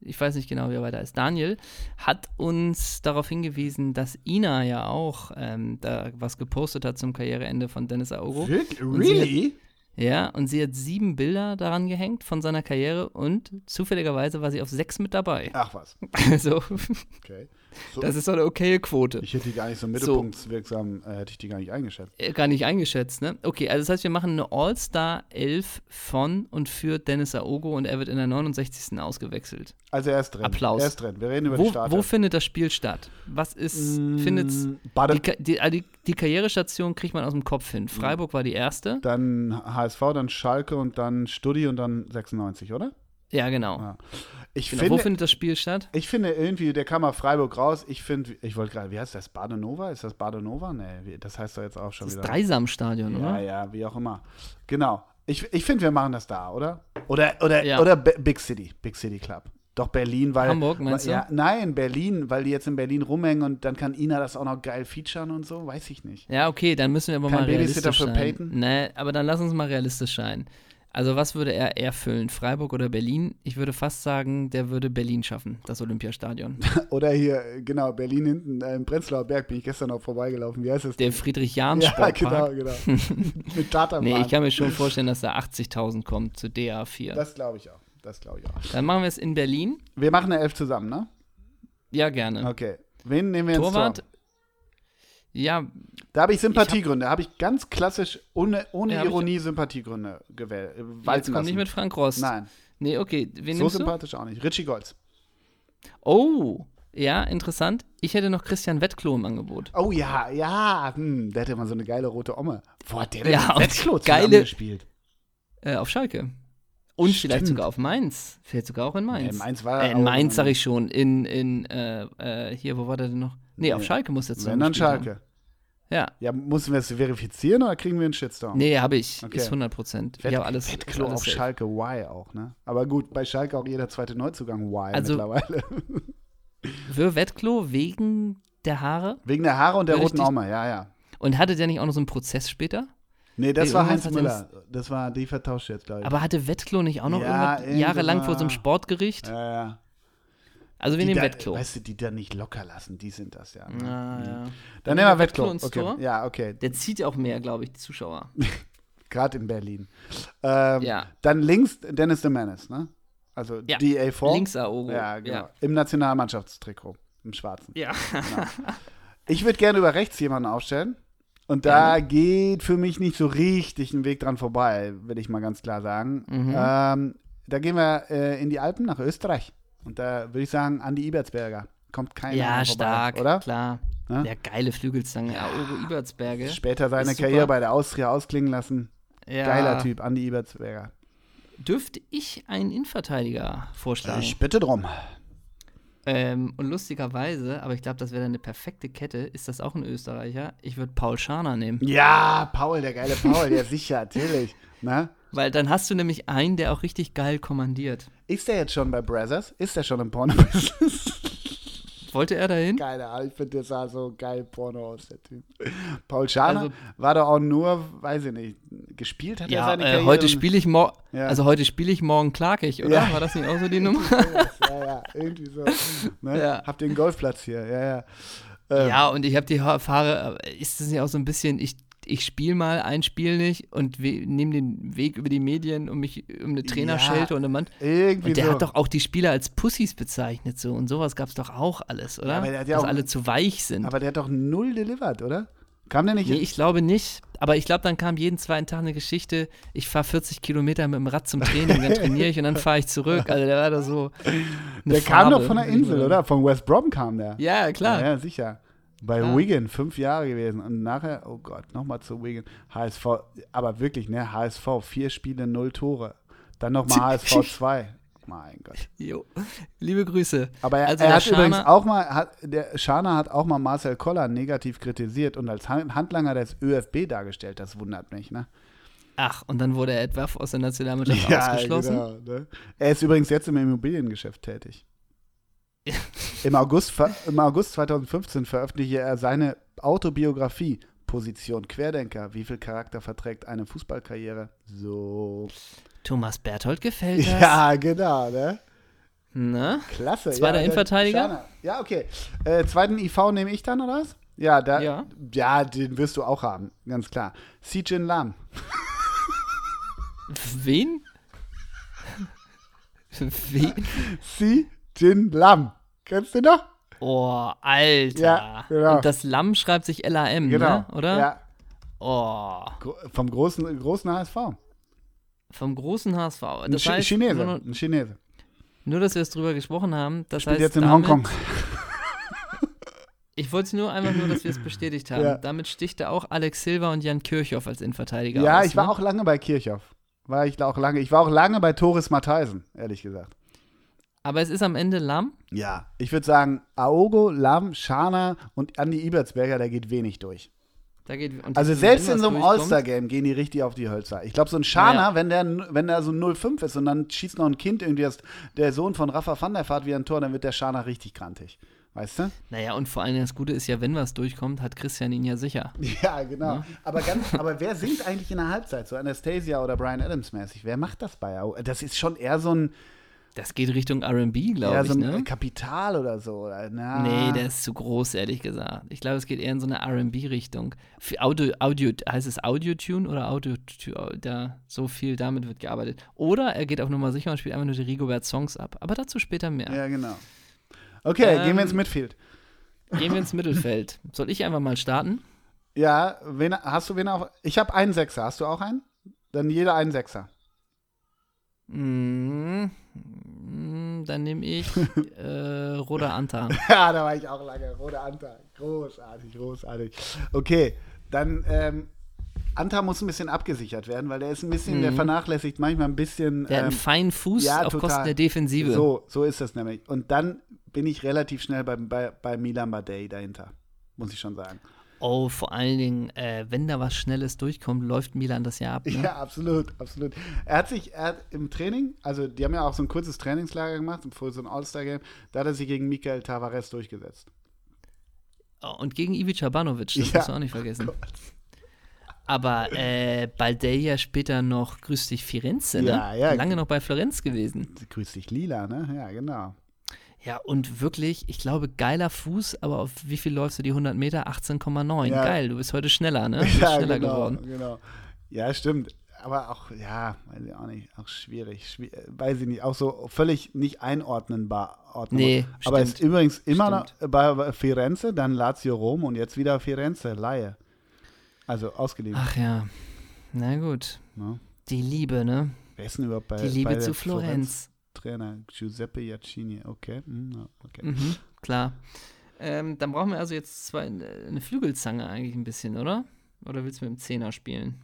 ich weiß nicht genau, wie er weiter ist. Daniel hat uns darauf hingewiesen, dass Ina ja auch ähm, da was gepostet hat zum Karriereende von Dennis Aogo. Really? Ja, und sie hat sieben Bilder daran gehängt von seiner Karriere und zufälligerweise war sie auf sechs mit dabei. Ach was. [laughs] Also, Okay. So, das ist doch eine okaye Quote. ich hätte die gar nicht so mittelpunktswirksam, äh, hätte ich die gar nicht eingeschätzt. Äh, Gar nicht eingeschätzt, ne? Okay, also das heißt, wir machen eine All-Star-Elf von und für Dennis Aogo und er wird in der 69. ausgewechselt. Also er ist drin. Applaus. Er ist drin. Wir reden über die Wo, Starter. wo findet das Spiel statt? Was ist, findet's, Mm, Baden- die, Ka- die, die, die Karrierestation kriegt man aus dem Kopf hin. Freiburg war die erste. Dann HSV, dann Schalke und dann Studi und dann 96, oder? Ja, genau. Ja. Ich, genau. Wo finde, findet das Spiel statt? ich finde irgendwie, der kam mal Freiburg raus. Ich finde, ich wollte gerade, wie heißt das? Badenova? Ist das Badenova? Nee, das heißt doch jetzt auch schon Das wieder. Dreisamstadion, ja, oder? ja, wie auch immer. Genau. Ich, ich finde, wir machen das da, oder? Oder, oder, Ja. oder Big City. Big City Club. Doch Berlin, weil. Hamburg, meinst weil, du? Ja, nein, Berlin, weil die jetzt in Berlin rumhängen und dann kann Ina das auch noch geil featuren und so, weiß ich nicht. Ja, okay, dann müssen wir aber Kein mal Babysitter realistisch für sein. Peyton? Nee, aber dann lass uns mal realistisch sein. Also was würde er erfüllen? Freiburg oder Berlin? Ich würde fast sagen, der würde Berlin schaffen, das Olympiastadion. [laughs] Oder hier, genau, Berlin hinten äh, im Prenzlauer Berg bin ich gestern noch vorbeigelaufen. Wie heißt das? Der Friedrich-Jahn-Sportpark. [laughs] Ja, genau, genau. [laughs] Mit Tatanbahn. Nee, ich kann mir schon vorstellen, dass da 80.000 kommt zu DA4. Das glaube ich auch. Das glaube ich auch. Dann machen wir es in Berlin. Wir machen eine Elf zusammen, ne? Ja, gerne. Okay. Wen nehmen wir ins Torwart. Tor? Ja, Da habe ich Sympathiegründe. habe ich ganz klassisch ohne, ohne Ja, hab ich- Ironie Sympathiegründe gewählt. äh, jetzt kommt nicht mit Frank Rost. Nein, Nee, okay. Wen so nimmst du? sympathisch auch nicht. Richie Golds. Oh, ja, interessant. Ich hätte noch Christian Wettklo im Angebot. Oh ja, ja. Hm, der hatte mal so eine geile rote Omme. Wo hat der denn Ja, Wetzlo geile- gespielt? Äh, auf Schalke. Und vielleicht Stimmt. sogar auf Mainz. Vielleicht sogar auch in Mainz. Nee, in Mainz war äh, in Mainz in- sag ich schon. In, in äh, äh, hier, wo war der denn noch? Nee, auf Nee. Schalke muss der Wenn dann Schalke. haben. Ja. Ja, müssen wir es verifizieren oder kriegen wir einen Shitstorm? Nee, habe ich. Okay. Ist 100 Prozent. Ich habe alles. Wettklo ist alles auf safe. Schalke Y auch, ne? Aber gut, bei Schalke auch jeder zweite Neuzugang Y Also- mittlerweile. [laughs] Für Wettklo wegen der Haare? Wegen der Haare und der roten Richtig. Omme, ja, ja. Und hatte der nicht auch noch so einen Prozess später? Nee, das Nee, war Heinz Müller. Das war, die vertauscht jetzt, glaube ich. Aber hatte Wettklo nicht auch noch Ja, jahrelang vor so einem. Sportgericht? ja, ja. Also wir Die nehmen da, Wettklo. Weißt du, die da nicht locker lassen, die sind das ja. ne? Ah, ja. Dann nehmen wir Wettklo Wettklo. Okay. Ja, okay. Der zieht auch mehr, glaube ich, die Zuschauer. [laughs] Gerade in Berlin. Ähm, Ja. Dann links Dennis de Menace, ne? Also Ja. DA4. Links Aogo. Ja, genau. Ja. Im Nationalmannschaftstrikot. Im schwarzen. ja. Ich würde gerne über rechts jemanden aufstellen. Und da geht für mich nicht so richtig ein Weg dran vorbei, will ich mal ganz klar sagen. Mhm. Ähm, da gehen wir äh, in die Alpen nach Österreich. Und da würde ich sagen, Andi Ibertsberger. Kommt keiner Ja, vorbei, stark, oder? klar. Ne? Der geile Flügelzange, Aogo Ibertsberge. Später seine. Karriere bei der Austria ausklingen lassen. Ja. Geiler Typ, Andi Ibertsberger. Dürfte ich einen Innenverteidiger vorschlagen? Ich bitte drum. Ähm, und lustigerweise, aber ich glaube, das wäre dann eine perfekte Kette, ist das auch ein Österreicher? Ich würde Paul Scharner nehmen. Ja, Paul, der geile Paul, ja sicher, [laughs] natürlich. Ne? Weil dann hast du nämlich einen, der auch richtig geil kommandiert. Ist der jetzt schon bei Brazzers? Ist der schon im Porno-Business? [laughs] Wollte er dahin? Geile, Alter, ich finde, der sah so geil Porno aus, der Typ. Paul Scharner Also- war doch auch nur, weiß ich nicht, gespielt hat er Ja, seine äh, Karriere. heute spiele ich morgen, Ja. also heute spiele ich morgen klagig, oder? Ja. War das nicht auch so die [laughs] Nummer? ja, ja, irgendwie so. Ne? Ja. Habt ihr einen Golfplatz hier? Ja, ja. Ähm, Ja, und ich habe die Fahre, ist das nicht auch so ein bisschen, ich, ich spiele mal ein Spiel nicht und nehme den Weg über die Medien um mich um eine Trainerschelte Ja, und eine Mann. Irgendwie Und der so. hat doch auch die Spieler als Pussys bezeichnet so und sowas gab es doch auch alles, oder? aber der hat ja Dass auch- alle zu weich sind. Aber der hat doch null delivered, oder? Kam der nicht? Nee, ich glaube nicht. Aber ich glaube, dann kam jeden zweiten Tag eine Geschichte, ich fahre 40 Kilometer mit dem Rad zum Training, dann trainiere ich und dann fahre ich zurück. Also der war da so. [laughs] eine der kam Farbe, doch von der Insel, oder? Von West Brom kam der. Ja, klar. Ja, ja, sicher. Bei Klar. Wigan, fünf Jahre gewesen. Und nachher, oh Gott, nochmal zu Wigan. HSV, aber wirklich, ne? HSV, vier Spiele, null Tore. Dann nochmal [laughs] HSV 2. Mein Gott. Jo. Liebe Grüße. Aber er, Also er hat übrigens Scharner- auch mal, hat, der Scharner hat auch mal Marcel Koller negativ kritisiert und als Han- Handlanger des ÖFB dargestellt. Das wundert mich, ne? Ach, und dann wurde er etwa aus der Nationalmannschaft [laughs] ausgeschlossen. genau. Ne? Er ist übrigens jetzt im Immobiliengeschäft tätig. Im August, Im August 2015 veröffentlichte er seine Autobiografie Position Querdenker. Wie viel Charakter verträgt eine Fußballkarriere? So. Thomas Berthold gefällt das. Ja, genau, ne? Ne? Klasse. Zweiter ja, Innenverteidiger? Ja, okay. Äh, zweiten IV nehme ich dann, oder was? Ja, da, Ja. ja. den wirst du auch haben, ganz klar. Si Jin Lam. Wen? [laughs] Wen? Si Jin Lam. Kennst du noch? Oh, Alter. Ja, genau. Und das Lamm schreibt sich L-A-M, Genau. ne? oder? Ja, Oh, gro- vom großen, großen HSV. vom großen HSV. Ein Das Chi- heißt, Chinese. Nur, Ein Chinese. nur, dass wir es drüber gesprochen haben, das Spielt heißt, jetzt in damit, Hongkong. Ich wollte nur einfach nur, dass wir es bestätigt haben. Ja. Damit sticht da auch Alex Silva und Jan Kirchhoff als Innenverteidiger Ja, aus, ich war ne? auch lange bei Kirchhoff. War ich da auch lange. Ich war auch lange bei Toris Matheisen, ehrlich gesagt. Aber es ist am Ende Lamm. Ja, ich würde sagen, Aogo, Lam, Schana und Andi Ibertsberger, da geht wenig durch. Da geht, Also selbst in so einem All-Star-Game gehen die richtig auf die Hölzer. Ich glaube, so ein Schana, Ja, ja. wenn der wenn der so 05 ist und dann schießt noch ein Kind irgendwie das, der Sohn von Rafa van der Vaart wie ein Tor, dann wird der Schana richtig krantig. Weißt du? Naja, und vor allem das Gute ist ja, wenn was durchkommt, hat Christian ihn ja sicher. [laughs] Ja, genau. Aber, ganz, aber wer singt eigentlich in der Halbzeit? So Anastasia oder Brian Adams mäßig? Wer macht das bei? Das ist schon eher so ein, Das geht Richtung RB, glaube ich, so ein ne? Kapital oder so. oder? Na, Nee, der ist zu groß, ehrlich gesagt. Ich glaube, es geht eher in so eine RB-Richtung. Audio, Audio, heißt es Audio-Tune oder Audio, da so viel damit wird gearbeitet. Oder er geht auf Nummer sicher und spielt einfach nur die Rigobert-Songs ab. Aber dazu später mehr. Ja, genau. Okay, Ähm, gehen wir ins Midfield. Gehen wir ins Mittelfeld. [laughs] Soll ich einfach mal starten? Ja, wen, hast du wen auf? Ich habe einen Sechser. Hast du auch einen? Dann jeder einen Sechser. Mm, mm, dann nehme ich [laughs] äh, Roda Anta. [laughs] Ja, da war ich auch lange. Roter Anta. Großartig, großartig. Okay, dann ähm, Anta muss ein bisschen abgesichert werden, weil der ist ein bisschen, der vernachlässigt manchmal ein bisschen. Mhm. Der hat ähm, einen feinen Fuß ja, auf total. Kosten der Defensive. So, so ist das nämlich. Und dann bin ich relativ schnell bei, bei, bei Milan Badei dahinter. Muss ich schon sagen. Oh, vor allen Dingen, äh, wenn da was Schnelles durchkommt, läuft Milan das ja ab. Ne? Ja, absolut, absolut. Er hat sich, er hat im Training, also die haben ja auch so ein kurzes Trainingslager gemacht, vor so ein All-Star-Game, da hat er sich gegen Mikael Tavares durchgesetzt. Oh, Und gegen Ivica Banovic, das Ja. musst du auch nicht vergessen. [laughs] Aber äh, Baldei ja später noch Grüß dich Firenze, ne? Ja, ja. Lange noch bei Florenz gewesen. Grüß dich, Lila, ne? Ja, genau. Ja, und wirklich, ich glaube, geiler Fuß, aber auf wie viel läufst du die 100 Meter? 18,9. Ja. Geil, du bist heute schneller, ne? [laughs] Du bist Ja, schneller genau, geworden. genau. Ja, stimmt. Aber auch, ja, weiß ich auch nicht, auch schwierig. Schwi- äh, weiß ich nicht, auch so völlig nicht einordnenbar. Ordnung. Nee, Aber stimmt. ist übrigens immer Stimmt. noch bei Firenze, dann Lazio Rom und jetzt wieder Firenze, Laie. Also ausgeliehen. Ach ja, na gut. Ne? Die Liebe, ne? Wer ist denn überhaupt bei Die Liebe bei zu Florenz. Trainer Giuseppe Iacchini, okay. hm, okay. Mhm, klar. Ähm, dann brauchen wir also jetzt zwei, eine Flügelzange eigentlich ein bisschen, oder? Oder willst du mit dem Zehner spielen?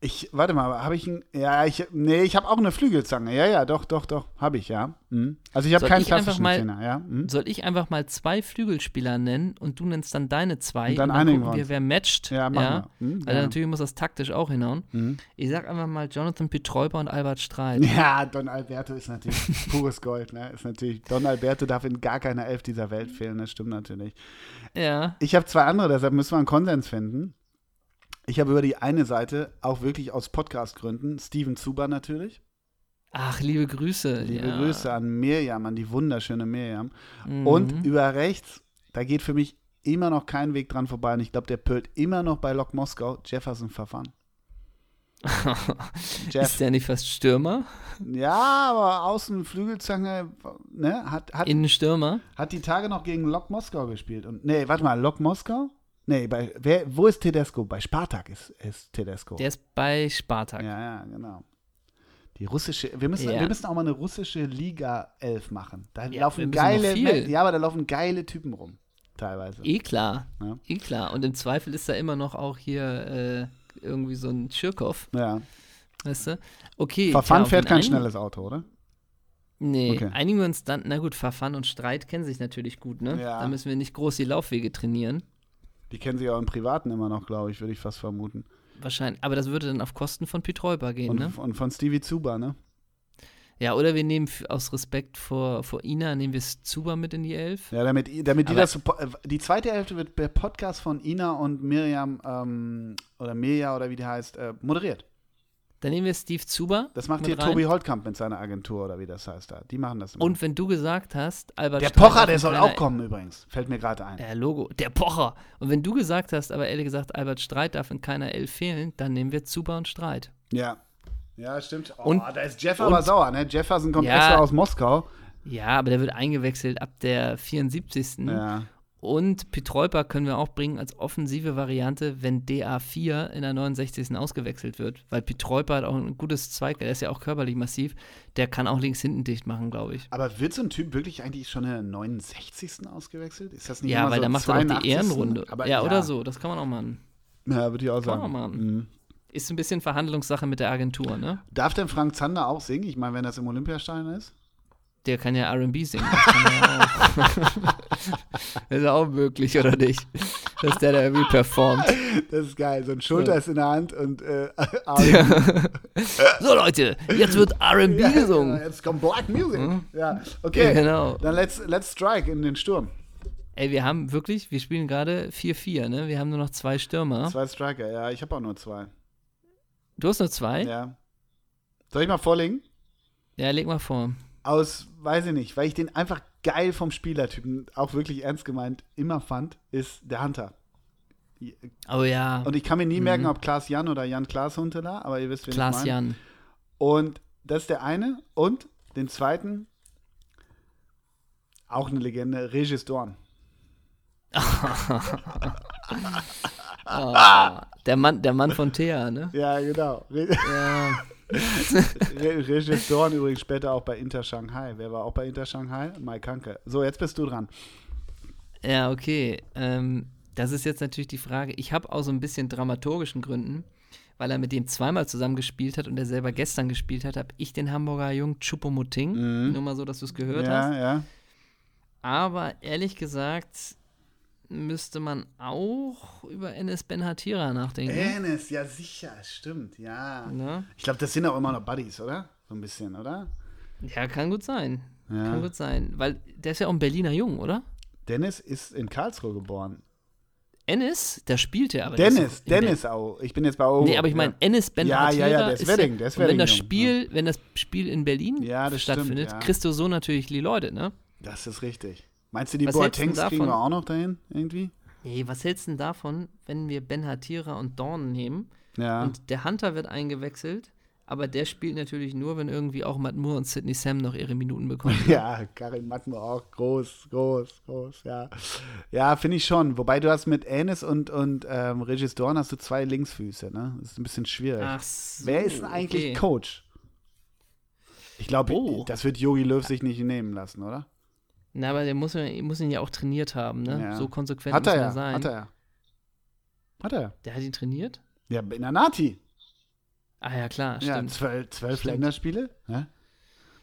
Ich, warte mal, habe ich ein, ja, ich, nee, ich habe auch eine Flügelzange. Ja, ja, doch, doch, doch, habe ich, ja. Mhm. Also ich habe keinen klassischen mal- Zehner, ja. Mhm. Soll ich einfach mal zwei Flügelspieler nennen und du nennst dann deine zwei Und dann und einigen gucken wir wer matcht. Ja, machen wir. Mhm, Also ja. natürlich muss das taktisch auch hinhauen. Mhm. Ich sag einfach mal Jonathan Peträuber und Albert Streit. Ja, Don Alberto ist natürlich [laughs] pures Gold, ne? Ist natürlich, Don Alberto darf in gar keiner Elf dieser Welt fehlen, das stimmt natürlich. Ja. Ich habe zwei andere, deshalb müssen wir einen Konsens finden. Ich habe über die eine Seite, auch wirklich aus Podcast-Gründen, Steven Zuber natürlich. Ach, liebe Grüße. Liebe ja. Grüße an Mirjam, an die wunderschöne Mirjam. Mhm. Und über rechts, da geht für mich immer noch kein Weg dran vorbei. Und ich glaube, der pölt immer noch bei Lok Moskau, Jefferson Verfahren. Jeff. [laughs] Ist der nicht fast Stürmer? Ja, aber außen Flügelzange, ne, hat, hat, Innenstürmer? hat die Tage noch gegen Lok Moskau gespielt. Und, nee, warte mal, Lok Moskau? Nee, bei, wer, wo ist Tedesco? Bei Spartak ist, ist Tedesco. Der ist bei Spartak. ja, ja, genau. Die russische, wir müssen, Ja. wir müssen auch mal eine russische Liga 11 machen. Da Ja, laufen geile, ja, aber da laufen geile Typen rum, teilweise. Eh klar. Ja. Eh klar. Und im Zweifel ist da immer noch auch hier äh, irgendwie so ein Schirkow, Ja. weißt du? Okay. Verfahren fährt kein schnelles Auto, oder? Nee, Okay. einigen wir uns dann, na gut, Verfahren und Streit kennen sich natürlich gut, ne? Ja. Da müssen wir nicht groß die Laufwege trainieren. Die kennen sich auch im Privaten immer noch, glaube ich, würde ich fast vermuten. Wahrscheinlich, aber das würde dann auf Kosten von Pieträuber gehen, Und, ne? und von Stevie Zuber, ne? Ja, oder wir nehmen aus Respekt vor, vor Ina, nehmen wir Zuba mit in die Elf. Ja, damit, damit die Aber- das. Die zweite Hälfte wird per Podcast von Ina und Miriam ähm, oder Mirja oder wie die heißt, äh, moderiert. Dann nehmen wir Steve Zuba. Das macht hier rein. Tobi Holtkamp mit seiner Agentur oder wie das heißt da. Die machen das immer. Und wenn du gesagt hast, Albert der Pocher, der soll auch kommen übrigens. Fällt mir gerade ein. Ja, Logo. Der Pocher. Und wenn du gesagt hast, aber ehrlich gesagt, Albert Streit darf in keiner Elf fehlen, dann nehmen wir Zuba und Streit. Ja. Ja, stimmt. Oh, Und- da ist Jeff und- aber sauer, ne? Jefferson kommt Ja. extra aus Moskau. Ja, aber der wird eingewechselt ab der 74. Ja. Und Pitrolpa können wir auch bringen als offensive Variante, wenn DA4 in der 69. ausgewechselt wird. Weil Pitrolpa hat auch ein gutes Zweig, der ist ja auch körperlich massiv. Der kann auch links hinten dicht machen, glaube ich. Aber wird so ein Typ wirklich eigentlich schon in der 69. ausgewechselt? Ist das nicht Ja, weil so da macht er doch die 82.? Ehrenrunde. Aber ja, oder so, das kann man auch machen. Ja, würde ich auch Kann sagen. man machen. Mhm. Ist ein bisschen Verhandlungssache mit der Agentur, ne? Darf denn Frank Zander auch singen? Ich meine, wenn das im Olympiastadion ist? Der kann ja RB singen. Das, kann er auch. das [laughs] ist auch möglich, oder nicht? Dass der da irgendwie performt. Das ist geil. So ein Schulter Ja. ist in der Hand und äh. [laughs] [laughs] So, Leute, jetzt wird RB Ja, gesungen. Jetzt kommt Black Music. Ja, Ja, okay. genau. Dann let's, let's strike in den Sturm. Ey, wir haben wirklich, wir spielen gerade 4-4, ne? Wir haben nur noch zwei Stürmer. Zwei Striker, ja, ich habe auch nur zwei. Du hast nur zwei? Ja. Soll ich mal vorlegen? Ja, leg mal vor. Aus, weiß ich nicht, weil ich den einfach geil vom Spielertypen, auch wirklich ernst gemeint, immer fand, ist der Hunter. Oh ja. Und ich kann mir nie merken, ob Klaas Jan oder Jan Klaas Huntelaar, aber ihr wisst, wen Klaas ich meine. Jan. Und das ist der eine. Und den zweiten, auch eine Legende, Regis Dorn. [laughs] Oh, der, Mann, der Mann von Thea, ne? Ja, genau. Ja. Re Regis Dorn übrigens später auch bei Inter Shanghai. Wer war auch bei Inter Shanghai? Mike Hanke. So, jetzt bist du dran. Ja, okay. Ähm, das ist jetzt natürlich die Frage. Ich habe aus so ein bisschen dramaturgischen Gründen, weil er mit dem zweimal zusammen gespielt hat und er selber gestern gespielt hat, habe ich den Hamburger Jungen Chupomoting. Nur mal so, dass du es gehört Mhm. ja, hast. ja. Aber ehrlich gesagt müsste man auch über Enes Ben Hatira nachdenken. Enes, ja sicher, stimmt, ja. Ne? Ich glaube, das sind auch immer noch Buddies, oder? So ein bisschen, oder? Ja, kann gut sein. Ja. Kann gut sein. Weil der ist ja auch ein Berliner Jung, oder? Dennis ist in Karlsruhe geboren. Ennis, der spielt ja aber. Dennis, Dennis auch. Ich bin jetzt bei O. Nee, aber ich meine, Ennis Ben Ja, ja, Hatira ja, der ist Wedding, ja, der ist und wenn das Spiel, wenn das Spiel in Berlin Ja, das stattfindet, stimmt, ja. kriegst du so natürlich die Leute, ne? Das ist richtig. Meinst du, die Was Boatengs kriegen wir auch noch dahin, irgendwie? Nee, was hältst du denn davon, wenn wir Ben Hatira und Dorn nehmen Ja. und der Hunter wird eingewechselt, aber der spielt natürlich nur, wenn irgendwie auch Matt Moore und Sidney Sam noch ihre Minuten bekommen. [laughs] Ja, Karin Matmo auch groß, groß, groß, ja. Ja, finde ich schon. Wobei du hast mit Enes und, und ähm, Regis Dorn hast du zwei Linksfüße, ne? Das ist ein bisschen schwierig. Ach so, Wer ist denn eigentlich okay. Coach? Ich glaube, Oh. das wird Yogi Löw sich nicht nehmen lassen, oder? Na, aber der muss, ja- muss ihn ja auch trainiert haben, ne? Ja. So konsequent Hat muss er ja, sein. hat er ja. Hat er. Der hat ihn trainiert? Ja, in der Nati. Ah ja, klar, Ja, stimmt. zwölf, zwölf Stimmt. Länderspiele. Ja.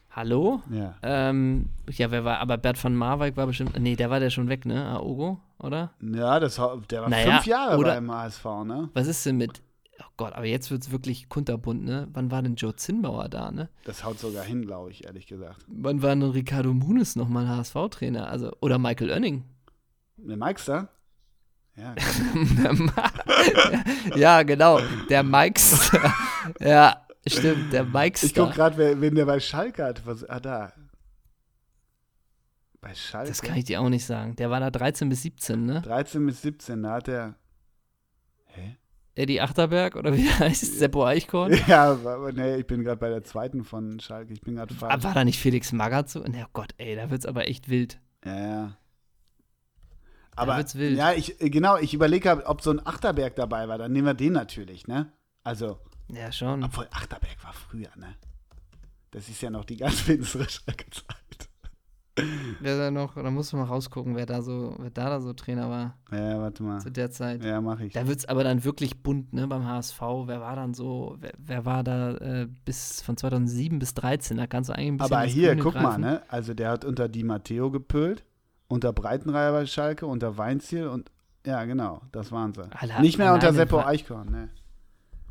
Hallo? ja. Ähm, ja, wer war, aber Bert van Marwijk war bestimmt, nee, der war der schon weg, ne? Aogo, oder? Ja, das, der war Naja, fünf Jahre oder- beim ASV, ne? Was ist denn mit, oh Gott, aber jetzt wird es wirklich kunterbunt, ne? Wann war denn Joe Zinnbauer da, ne? Das haut sogar hin, glaube ich, ehrlich gesagt. Wann war denn Ricardo Muniz nochmal HSV-Trainer? Also, oder Michael Oenning? Der Meister? Ja, [laughs] [laughs] ja, genau, der Mikes. [laughs] ja, stimmt, der Mikes. Ich gucke gerade, wen der bei Schalke hat. Was, ah, da. Bei Schalke? Das kann ich dir auch nicht sagen. Der war da 13 bis 17, ne? 13 bis 17, da hat er. Eddie Achterberg oder wie [laughs] heißt es? Seppo Eichkorn? [laughs] Ja, aber nee, ich bin gerade bei der zweiten von Schalke. Ich bin gerade Ah, falsch. War da nicht Felix Magath so? Na Gott, ey, da wird's aber echt wild. Ja, ja. Aber wird's wild. ja, ich äh, genau, ich überlege, ob so ein Achterberg dabei war, dann nehmen wir den natürlich, ne? Also, Ja, schon. obwohl Achterberg war früher, ne? Das ist ja noch die ganz [laughs] finstere Schalke-Zeit. Wer da noch, da musst du mal rausgucken, wer da so, wer da, da so Trainer war Ja, warte mal. zu der Zeit. Ja, mach ich. Da wird's aber dann wirklich bunt, ne, beim HSV. Wer war dann so, wer, wer war da äh, bis von 2007 bis 13? Da kannst du eigentlich ein bisschen Aber hier, Grüne guck mal, greifen. ne? Also der hat unter Di Matteo gepölt, unter Breitenreiher bei Schalke, unter Weinziel und ja, genau, das waren sie. Alle- Nicht mehr unter Seppo Eichkorn, ne?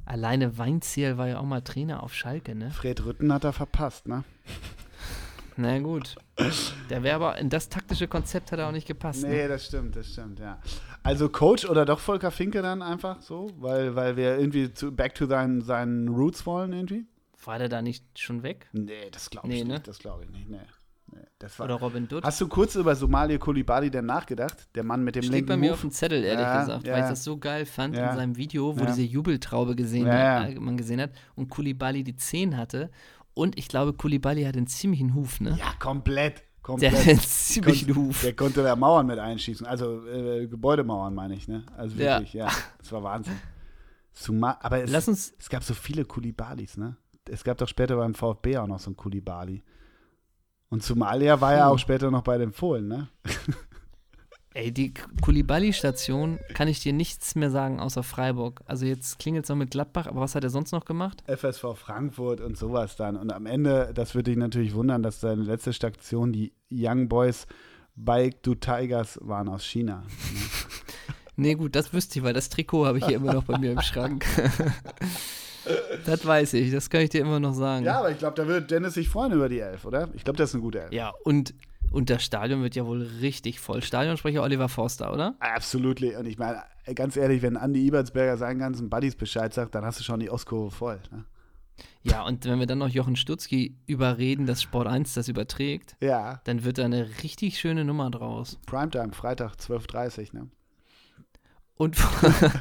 Alleine Weinziel war ja auch mal Trainer auf Schalke, ne? Fred Rütten hat er verpasst, ne? Na gut. Der wäre aber in das taktische Konzept hat er auch nicht gepasst. Nee, Ne? das stimmt, das stimmt, ja. Also Coach oder doch Volker Finke dann einfach so, weil, weil wir irgendwie zu, back to seinen, seinen Roots wollen irgendwie? War der da nicht schon weg? Nee, das glaube Nee, ich ne? nicht, das glaube ich nicht, nee. nee das war, Oder Robin Dutt? Hast du kurz über Somalia Kulibali denn nachgedacht? Der Mann mit dem Steht linken bei mir Move? auf dem Zettel, ehrlich Ja, gesagt, ja. weil ich das so geil fand Ja. in seinem Video, wo diese Jubeltraube gesehen hat, äh, man gesehen hat und Kulibali die 10 hatte. Und ich glaube, Kulibali hat einen ziemlichen Huf, ne? Ja, komplett. Der komplett. hat einen ziemlichen Kon- Huf. Der konnte da Mauern mit einschießen. Also äh, Gebäudemauern, meine ich, ne? Also Ja. wirklich, ja. Das war Wahnsinn. Suma aber es, Lass uns, es gab so viele Kulibalis, ne? Es gab doch später beim VfB auch noch so einen Kulibali. Und Somalia war ja auch später noch bei den Fohlen, ne? [laughs] ey, die Kulibali-Station kann ich dir nichts mehr sagen außer Freiburg. Also jetzt klingelt es noch mit Gladbach, aber was hat er sonst noch gemacht? FSV Frankfurt und sowas dann. Und am Ende, das würde dich natürlich wundern, dass seine letzte Station die Young Boys Bike Du Tigers waren aus China. [laughs] Nee, gut, das wüsste ich, weil das Trikot habe ich hier immer noch bei mir im Schrank. [laughs] das weiß ich, das kann ich dir immer noch sagen. Ja, aber ich glaube, da würde Dennis sich freuen über die Elf, oder? Ich glaube, das ist eine gute Elf. Ja, und, Und das Stadion wird ja wohl richtig voll. Stadionsprecher Oliver Forster, oder? Absolut. Und ich meine, ganz ehrlich, wenn Andi Ebertsberger seinen ganzen Buddies Bescheid sagt, dann hast du schon die Ostkurve voll. Ne? Ja, und wenn wir dann noch Jochen Stutzki überreden, dass Sport 1 das überträgt, Ja, dann wird da eine richtig schöne Nummer draus. Primetime, Freitag 12.30 Uhr. Ne? Und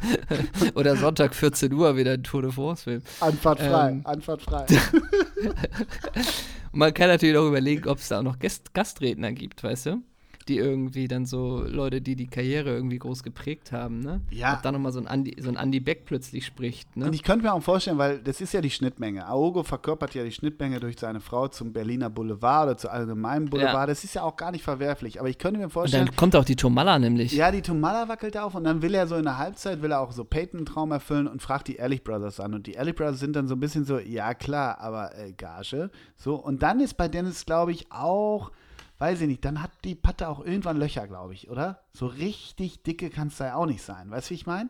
[laughs] oder Sonntag 14 Uhr wieder ein Tour de France-Film. Anfahrt frei, Ähm. Anfahrt frei. Und [laughs] man kann natürlich auch überlegen, ob es da auch noch Gast Gastredner gibt, weißt du? Die irgendwie dann so Leute, die die Karriere irgendwie groß geprägt haben, ne? Ja. Ob da nochmal so ein Andi, so ein Andy Beck plötzlich spricht, ne? Und ich könnte mir auch vorstellen, weil das ist ja die Schnittmenge. Aogo verkörpert ja die Schnittmenge durch seine Frau zum Berliner Boulevard oder zu allgemeinen Boulevard. Ja. Das ist ja auch gar nicht verwerflich. Aber ich könnte mir Und vorstellen, dann kommt auch die Tomalla nämlich. ja, die Tomala wackelt auf und dann will er so in der Halbzeit, will er auch so Peyton-Traum erfüllen und fragt die Ehrlich Brothers an. Und die Ehrlich Brothers sind dann so ein bisschen so, ja klar, aber äh, Gage. So, und dann ist bei Dennis, glaube ich, auch, weiß ich nicht, dann hat die Patte auch irgendwann Löcher, glaube ich, oder? So richtig dicke kann es da ja auch nicht sein. Weißt du, wie ich meine?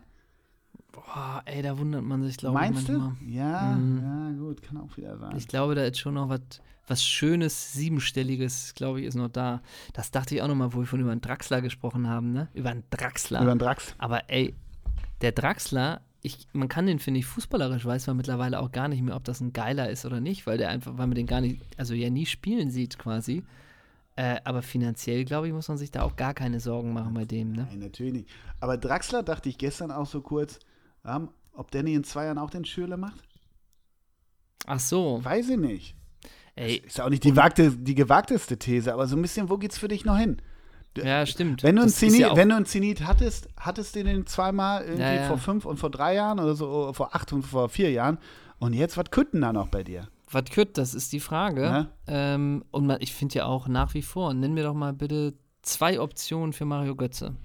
Boah, ey, da wundert man sich, glaube ich, Meinst du? Ja, Mhm. ja, gut, kann auch wieder sein. Ich glaube, da ist schon noch was, was Schönes, Siebenstelliges, glaube ich, ist noch da. Das dachte ich auch noch mal, wo wir von über einen Draxler gesprochen haben, ne? Über einen Draxler. Über den Drax. Aber ey, der Draxler, ich, man kann den, finde ich, fußballerisch weiß man mittlerweile auch gar nicht mehr, ob das ein geiler ist oder nicht, weil der einfach, weil man den gar nicht, also ja nie spielen sieht quasi. Äh, aber finanziell, glaube ich, muss man sich da auch gar keine Sorgen machen bei dem, ne? Nein, natürlich nicht. Aber Draxler dachte ich gestern auch so kurz, ähm, ob Danny in zwei Jahren auch den Schürle macht? Ach so, Weiß ich nicht. ey, Ist ja auch nicht die, wagte, die gewagteste These, aber so ein bisschen, wo geht's für dich noch hin? ja, stimmt. Wenn du, einen Das ist Zenit, ja wenn du einen Zenit hattest, hattest du den zweimal irgendwie Ja, ja. vor fünf und vor drei Jahren oder so, vor acht und vor vier Jahren. Und jetzt, was könnten da noch bei dir? Was kütt, das ist die Frage. Ähm, und man, ich finde ja auch nach wie vor, nenn mir doch mal bitte zwei Optionen für Mario Götze.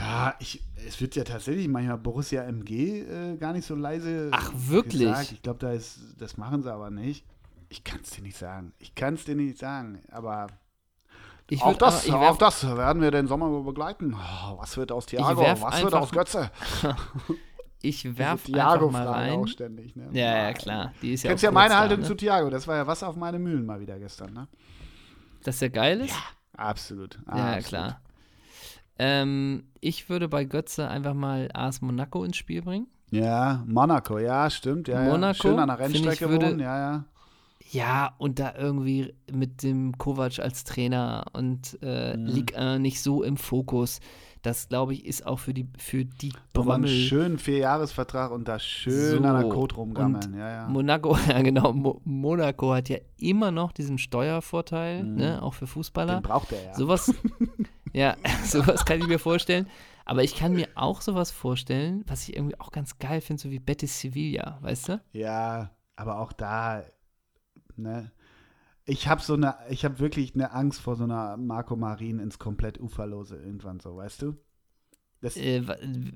Ja, ich, es wird ja tatsächlich manchmal Borussia MG äh, gar nicht so leise Ach, wirklich? gesagt. Ich glaube, da ist, das machen sie aber nicht. Ich kann es dir nicht sagen. Ich kann es dir nicht sagen. Aber Ich auch, das, aber- auch das werden wir den Sommer begleiten. Oh, was wird aus Thiago? Was wird aus Götze? [laughs] Ich werf Diese einfach mal Thiago-Frage auch rein. ständig. Ne? Ja, ja, klar. Die ist ja Kennst ja meine Haltung ne? zu Thiago. Das war ja was auf meine Mühlen mal wieder gestern. Ne? Dass der geil ist? Absolut. Ja, ja, absolut. klar. Ähm, ich würde bei Götze einfach mal AS Monaco ins Spiel bringen. Ja, Monaco, ja, stimmt. Ja, Monaco, ja. Schön an der Rennstrecke würde- wohnen, ja, ja. Ja, und da irgendwie mit dem Kovac als Trainer und äh, Mhm. Ligue 1 nicht so im Fokus. Das, glaube ich, ist auch für die, für die Brömmel. schönen Vierjahresvertrag und da schön an der So, Code rumgammeln. Ja, ja. Monaco, [laughs] ja genau, Mo Monaco hat ja immer noch diesen Steuervorteil, Mhm. ne, auch für Fußballer. Den braucht er ja. Sowas, [laughs] ja, [laughs] sowas kann ich mir vorstellen. Aber ich kann mir auch sowas vorstellen, was ich irgendwie auch ganz geil finde, so wie Betis Sevilla, weißt du? Ja, aber auch da, ne? Ich habe so eine, ich habe wirklich eine Angst vor so einer Marco Marin ins komplett Uferlose irgendwann so, weißt du? Das, Äh,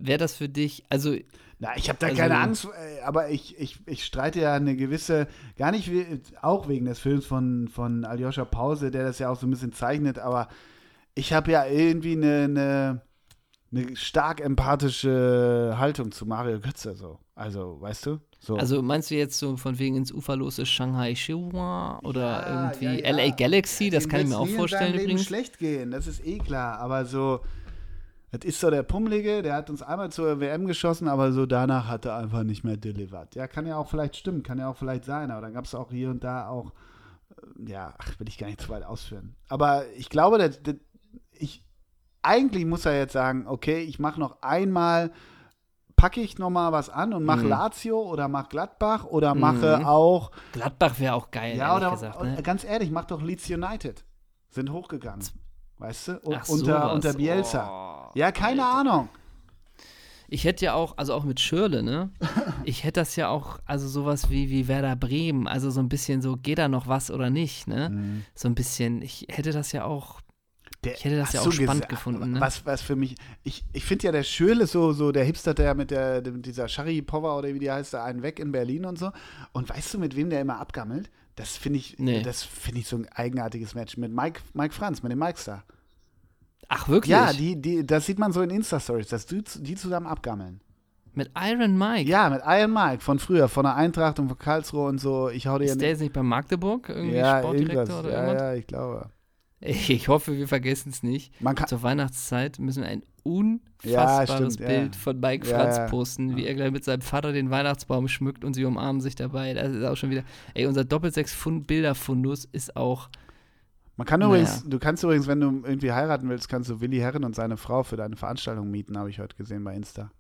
Wäre das für dich, also na, ich habe da also- keine Angst, äh, aber ich, ich, ich streite ja eine gewisse, gar nicht auch wegen des Films von, von Aljoscha Pause, der das ja auch so ein bisschen zeichnet, aber ich habe ja irgendwie eine, eine, eine stark empathische Haltung zu Mario Götze so. Also, weißt du? So. Also meinst du jetzt so von wegen ins Uferlose Shanghai Chihuahua oder Ja, irgendwie ja, ja. LA Galaxy? Das Dem kann ich mir auch vorstellen Leben übrigens. schlecht gehen, das ist eh klar. Aber so, das ist so der Pummelige, der hat uns einmal zur WM geschossen, aber so danach hat er einfach nicht mehr delivered. Ja, kann ja auch vielleicht stimmen, kann ja auch vielleicht sein, aber dann gab es auch hier und da auch, äh, ja, ach, will ich gar nicht zu weit ausführen. Aber ich glaube, dass, dass ich, eigentlich muss er jetzt sagen, okay, ich mache noch einmal, packe ich noch mal was an und mache Mhm. Lazio oder mache Gladbach oder mache Mhm. auch Gladbach wäre auch geil, ja, oder gesagt. Ne? ganz ehrlich, mach doch Leeds United. Sind hochgegangen. Weißt du? Ach, unter, sowas. unter Bielsa. Oh, ja, keine Alter. Ahnung. Ich hätte ja auch, also auch mit Schirle, ne? [laughs] Ich hätte das ja auch, also sowas wie, wie Werder Bremen, also so ein bisschen so, geht da noch was oder nicht, ne? So ein bisschen, ich hätte das ja auch, Der, Ich hätte das ja auch spannend gefunden, ne? Was, was für mich, ich, ich finde ja der Schürle so, so der Hipster, der mit der, mit dieser Sharipova oder wie die heißt, da einen weg in Berlin und so. Und weißt du, mit wem der immer abgammelt? Das finde ich, Nee. das finde ich so ein eigenartiges Match mit Mike, Mike Franz, mit dem Mike Star. ach wirklich? Ja, die, die, das sieht man so in Insta-Stories, dass die, die zusammen abgammeln. mit Iron Mike. Ja, mit Iron Mike von früher, von der Eintracht und von Karlsruhe und so. Ich hau dir Ist der jetzt nicht bei Magdeburg irgendwie ja, Sportdirektor irgendwas. oder ja, irgendwas? ja, ich glaube. [laughs] Ich hoffe, wir vergessen es nicht. Zur Weihnachtszeit müssen wir ein Ja, unfassbares ja. Bild von Mike Ja, Franz ja. posten, wie er gleich mit seinem Vater den Weihnachtsbaum schmückt und sie umarmen sich dabei. Das ist auch schon wieder. Ey, unser Doppelsechs-Bilder-Fundus ist auch. man kann Naja. übrigens, du kannst übrigens, wenn du irgendwie heiraten willst, kannst du Willi Herren und seine Frau für deine Veranstaltung mieten, habe ich heute gesehen bei Insta.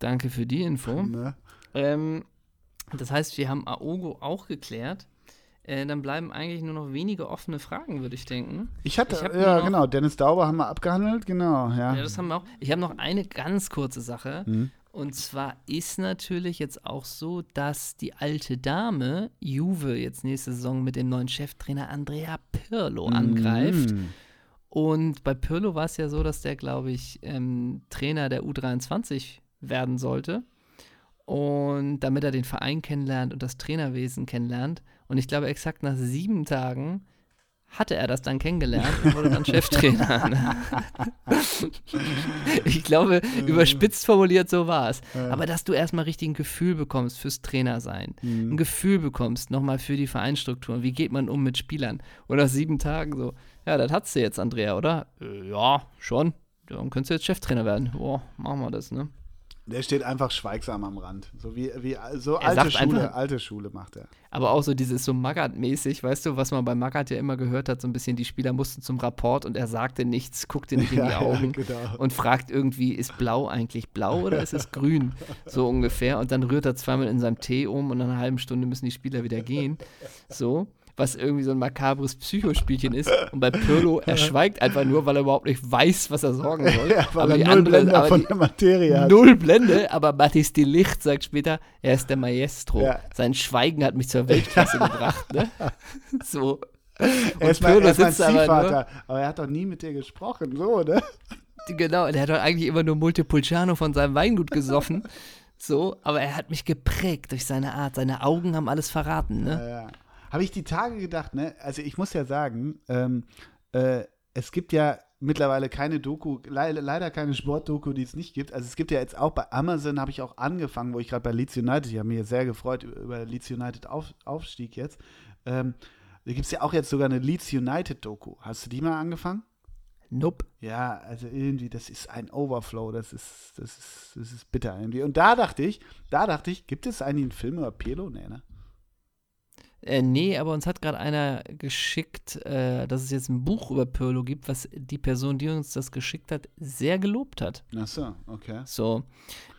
Danke für die Info. Ne? Ähm, das heißt, wir haben Aogo auch geklärt. Äh, dann bleiben eigentlich nur noch wenige offene Fragen, würde ich denken. Ich hatte, Ich ja noch- genau, Dennis Dauber haben wir abgehandelt, genau, ja. Ja, das haben wir auch. Ich habe noch eine ganz kurze Sache. Mhm. Und zwar ist natürlich jetzt auch so, dass die alte Dame Juve jetzt nächste Saison mit dem neuen Cheftrainer Andrea Pirlo angreift. Mhm. Und bei Pirlo war es ja so, dass der, glaube ich, ähm, Trainer der U23 werden sollte. Und damit er den Verein kennenlernt und das Trainerwesen kennenlernt. Und ich glaube, exakt nach sieben Tagen hatte er das dann kennengelernt und wurde dann Cheftrainer. [laughs] ich glaube, überspitzt formuliert, so war es. Aber dass du erstmal richtig ein Gefühl bekommst fürs Trainersein, ein Gefühl bekommst nochmal für die Vereinsstruktur, wie geht man um mit Spielern. Nach sieben Tagen so, ja, das hat's du jetzt, Andrea, oder? Äh, ja, schon. Dann könntest du jetzt Cheftrainer werden. Boah, machen wir das, ne? Der steht einfach schweigsam am Rand. So wie, wie so Er alte Schule, einfach- alte Schule macht er. Aber auch so dieses so Magath-mäßig, weißt du, was man bei Magath ja immer gehört hat, so ein bisschen, die Spieler mussten zum Rapport und er sagte nichts, guckte nicht in die [laughs] Augen genau. und fragt irgendwie, ist blau eigentlich blau oder ist es grün? [laughs] So ungefähr. Und dann rührt er zweimal in seinem Tee um und nach einer halben Stunde müssen die Spieler wieder gehen. So. Was irgendwie so ein makabres Psychospielchen ist. Und bei Pirlo, er [laughs] schweigt einfach nur, weil er überhaupt nicht weiß, was er sorgen soll. Ja, weil aber die er null andere- Blende von die- der Materie hat. Null Blende, aber Mathis de Licht sagt später, er ist der Maestro. Ja. Sein Schweigen hat mich zur Weltklasse gebracht. Ne? [laughs] So. Er ist, mein, er ist mein sitzt aber Ziehvater, aber er hat doch nie mit dir gesprochen, so, ne? Genau, der hat doch eigentlich immer nur Multipulciano von seinem Weingut gesoffen. [laughs] So, aber er hat mich geprägt durch seine Art. Seine Augen haben alles verraten, ne? Ja, ja. Habe ich die Tage gedacht, ne? Also ich muss ja sagen, ähm, äh, es gibt ja mittlerweile keine Doku, le leider keine Sportdoku, die es nicht gibt. Also es gibt ja jetzt auch bei Amazon, habe ich auch angefangen, wo ich gerade bei Leeds United, ich habe mich sehr gefreut über, Leeds United auf, Aufstieg jetzt. Ähm, da gibt es ja auch jetzt sogar eine Leeds United Doku. Hast du die mal angefangen? Nope. Ja, also irgendwie, das ist ein Overflow, das ist, das ist, das ist bitter irgendwie. Und da dachte ich, da dachte ich, gibt es eigentlich einen Film über Pirlo? Nee, ne? Äh, nee, aber uns hat gerade einer geschickt, äh, dass es jetzt ein Buch über Pirlo gibt, was die Person, die uns das geschickt hat, sehr gelobt hat. Ach so, okay. So.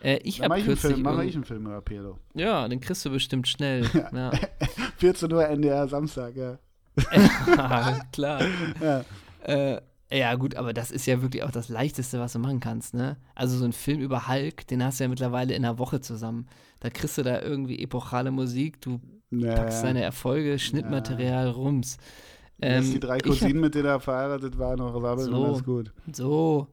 Äh, ich mache habe ich, einen kürzlich. Film- mach irgend- ich einen Film über Pirlo. ja, den kriegst du bestimmt schnell. [laughs] Ja. 14 Uhr NDR Samstag, ja. [laughs] Klar. ja. Äh, ja, gut, aber das ist ja wirklich auch das Leichteste, was du machen kannst, ne? Also so ein Film über Hulk, den hast du ja mittlerweile in einer Woche zusammen. Da kriegst du da irgendwie epochale Musik, du Ja, packst ja. seine Erfolge, Schnittmaterial, Rums. Dass Ähm, die drei ich Cousinen, mit denen er verheiratet war, noch sabbeln So. und alles gut. hab, so,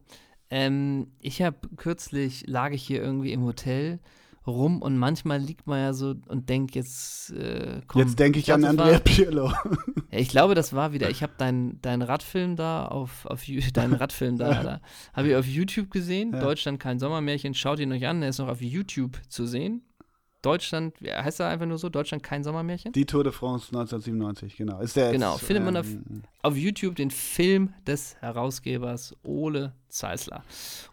ähm, ich habe kürzlich, lag ich hier irgendwie im Hotel rum und manchmal liegt man ja so und denkt jetzt, äh, komm. Jetzt denke ich glaub, an Andrea war- Pirlo. [laughs] Ja, ich glaube, das war wieder. Ich habe deinen dein Radfilm da auf, auf [laughs] deinen Radfilm da, da habe ich auf YouTube gesehen. Ja. Deutschland kein Sommermärchen. Schaut ihn euch an. Der ist noch auf YouTube zu sehen. Deutschland, heißt er einfach nur so? Deutschland kein Sommermärchen? Die Tour de France 1997, genau. Ist der jetzt, Genau, findet man auf, ähm, auf YouTube den Film des Herausgebers Ole Zeisler.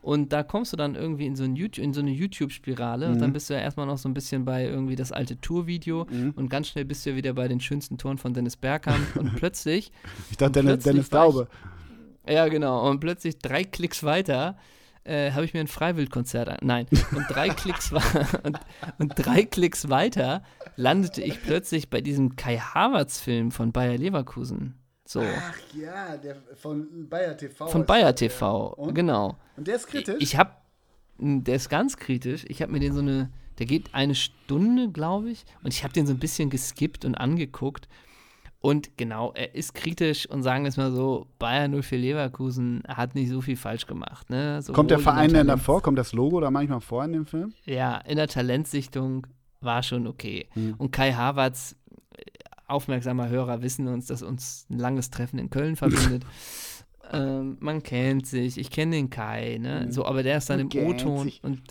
Und da kommst du dann irgendwie in so, ein YouTube, in so eine YouTube-Spirale und Mhm. dann bist du ja erstmal noch so ein bisschen bei irgendwie das alte Tourvideo Mhm. und ganz schnell bist du ja wieder bei den schönsten Toren von Dennis Bergkamp [laughs] und plötzlich Ich dachte, Und Dennis, Dennis war ich- Daube. Ja, genau. Und plötzlich drei Klicks weiter äh, habe ich mir ein Freiwildkonzert an. Nein. Und drei [laughs] Klicks und, und drei Klicks weiter landete ich plötzlich bei diesem Kai Havertz-Film von Bayer Leverkusen. So. Ach ja, der von Bayer TV. Von Bayer TV. Und? Genau. Und der ist kritisch? Ich habe, der ist ganz kritisch. Ich habe mir den so eine, der geht eine Stunde, glaube ich, und ich habe den so ein bisschen geskippt und angeguckt. Und genau, er ist kritisch und sagen wir es mal so, Bayern 04 Leverkusen hat nicht so viel falsch gemacht. Ne? Kommt der Verein denn davor? Kommt das Logo da manchmal vor in dem Film? Ja, in der Talentsichtung war schon okay. Hm. Und Kai Havertz, äh, aufmerksamer Hörer wissen uns, dass uns ein langes Treffen in Köln verbindet. [laughs] ähm, man kennt sich, ich kenne den Kai, ne? Mhm. So, aber der ist dann Man im O-Ton und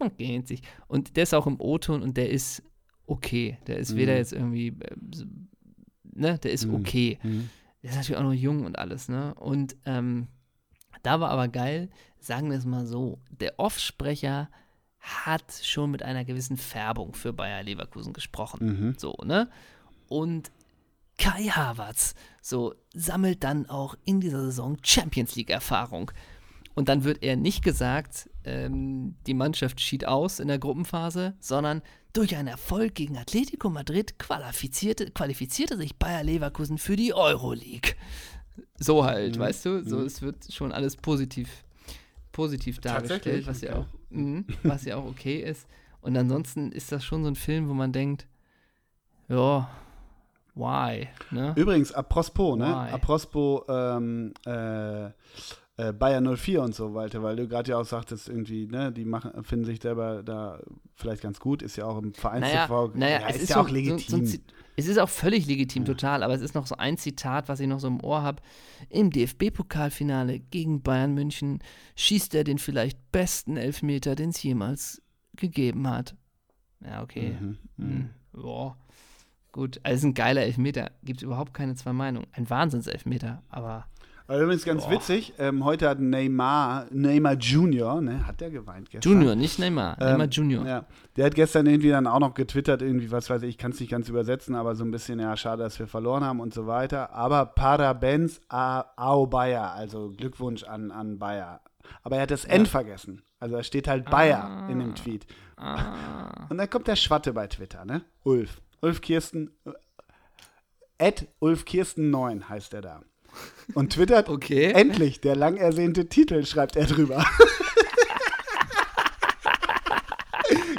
man kennt sich. Und der ist auch im O-Ton und der ist okay. Der ist Mhm. weder jetzt irgendwie, äh, ne, der ist Mhm. okay. Mhm. der ist natürlich auch noch jung und alles, ne? Und ähm, da war aber geil, sagen wir es mal so, der Offsprecher hat schon mit einer gewissen Färbung für Bayer Leverkusen gesprochen. Mhm. So, ne? Und Kai Havertz so sammelt dann auch in dieser Saison Champions League Erfahrung. Und dann wird er nicht gesagt, ähm, die Mannschaft schied aus in der Gruppenphase, sondern durch einen Erfolg gegen Atletico Madrid qualifizierte, qualifizierte sich Bayer Leverkusen für die Euroleague. So halt, Mhm. weißt du? So, Mhm. es wird schon alles positiv, positiv dargestellt, was ja, auch, mhm, was ja auch okay ist. Und ansonsten ist das schon so ein Film, wo man denkt, ja, why? Ne? Übrigens, apropos, ne? Why? Apropos ähm, äh, äh, Bayer 04 und so weiter, weil du gerade ja auch sagtest, irgendwie, ne, die machen, finden sich selber da vielleicht ganz gut, ist ja auch im Naja, Vereins naja ja, es ist, ist ja so, auch legitim. So, so es ist auch völlig legitim, Ja. total, aber es ist noch so ein Zitat, was ich noch so im Ohr habe. Im DFB-Pokalfinale gegen Bayern München schießt er den vielleicht besten Elfmeter, den es jemals gegeben hat. Ja, okay. Mhm, mhm. Hm. Ja. Gut, also ist ein geiler Elfmeter. Gibt überhaupt keine zwei Meinungen. Ein Wahnsinnselfmeter, aber Aber übrigens ganz Boah. witzig, ähm, heute hat Neymar, Neymar Junior, ne, hat der geweint gestern? Junior, nicht Neymar. Ähm, Neymar Junior. Ja, der hat gestern irgendwie dann auch noch getwittert, irgendwie, was weiß ich, ich kann es nicht ganz übersetzen, aber so ein bisschen, ja, schade, dass wir verloren haben und so weiter. Aber Parabéns a, ao Bayer, also Glückwunsch an, an Bayer. Aber er hat das N vergessen. Also da steht halt Bayer in dem Tweet. Ah. [laughs] Und dann kommt der Schwatte bei Twitter, ne? Ulf. Ulf Kirsten. äh, At Ulf Kirsten 9 heißt er da. Und twittert Okay. endlich der lang ersehnte Titel, schreibt er drüber. [laughs]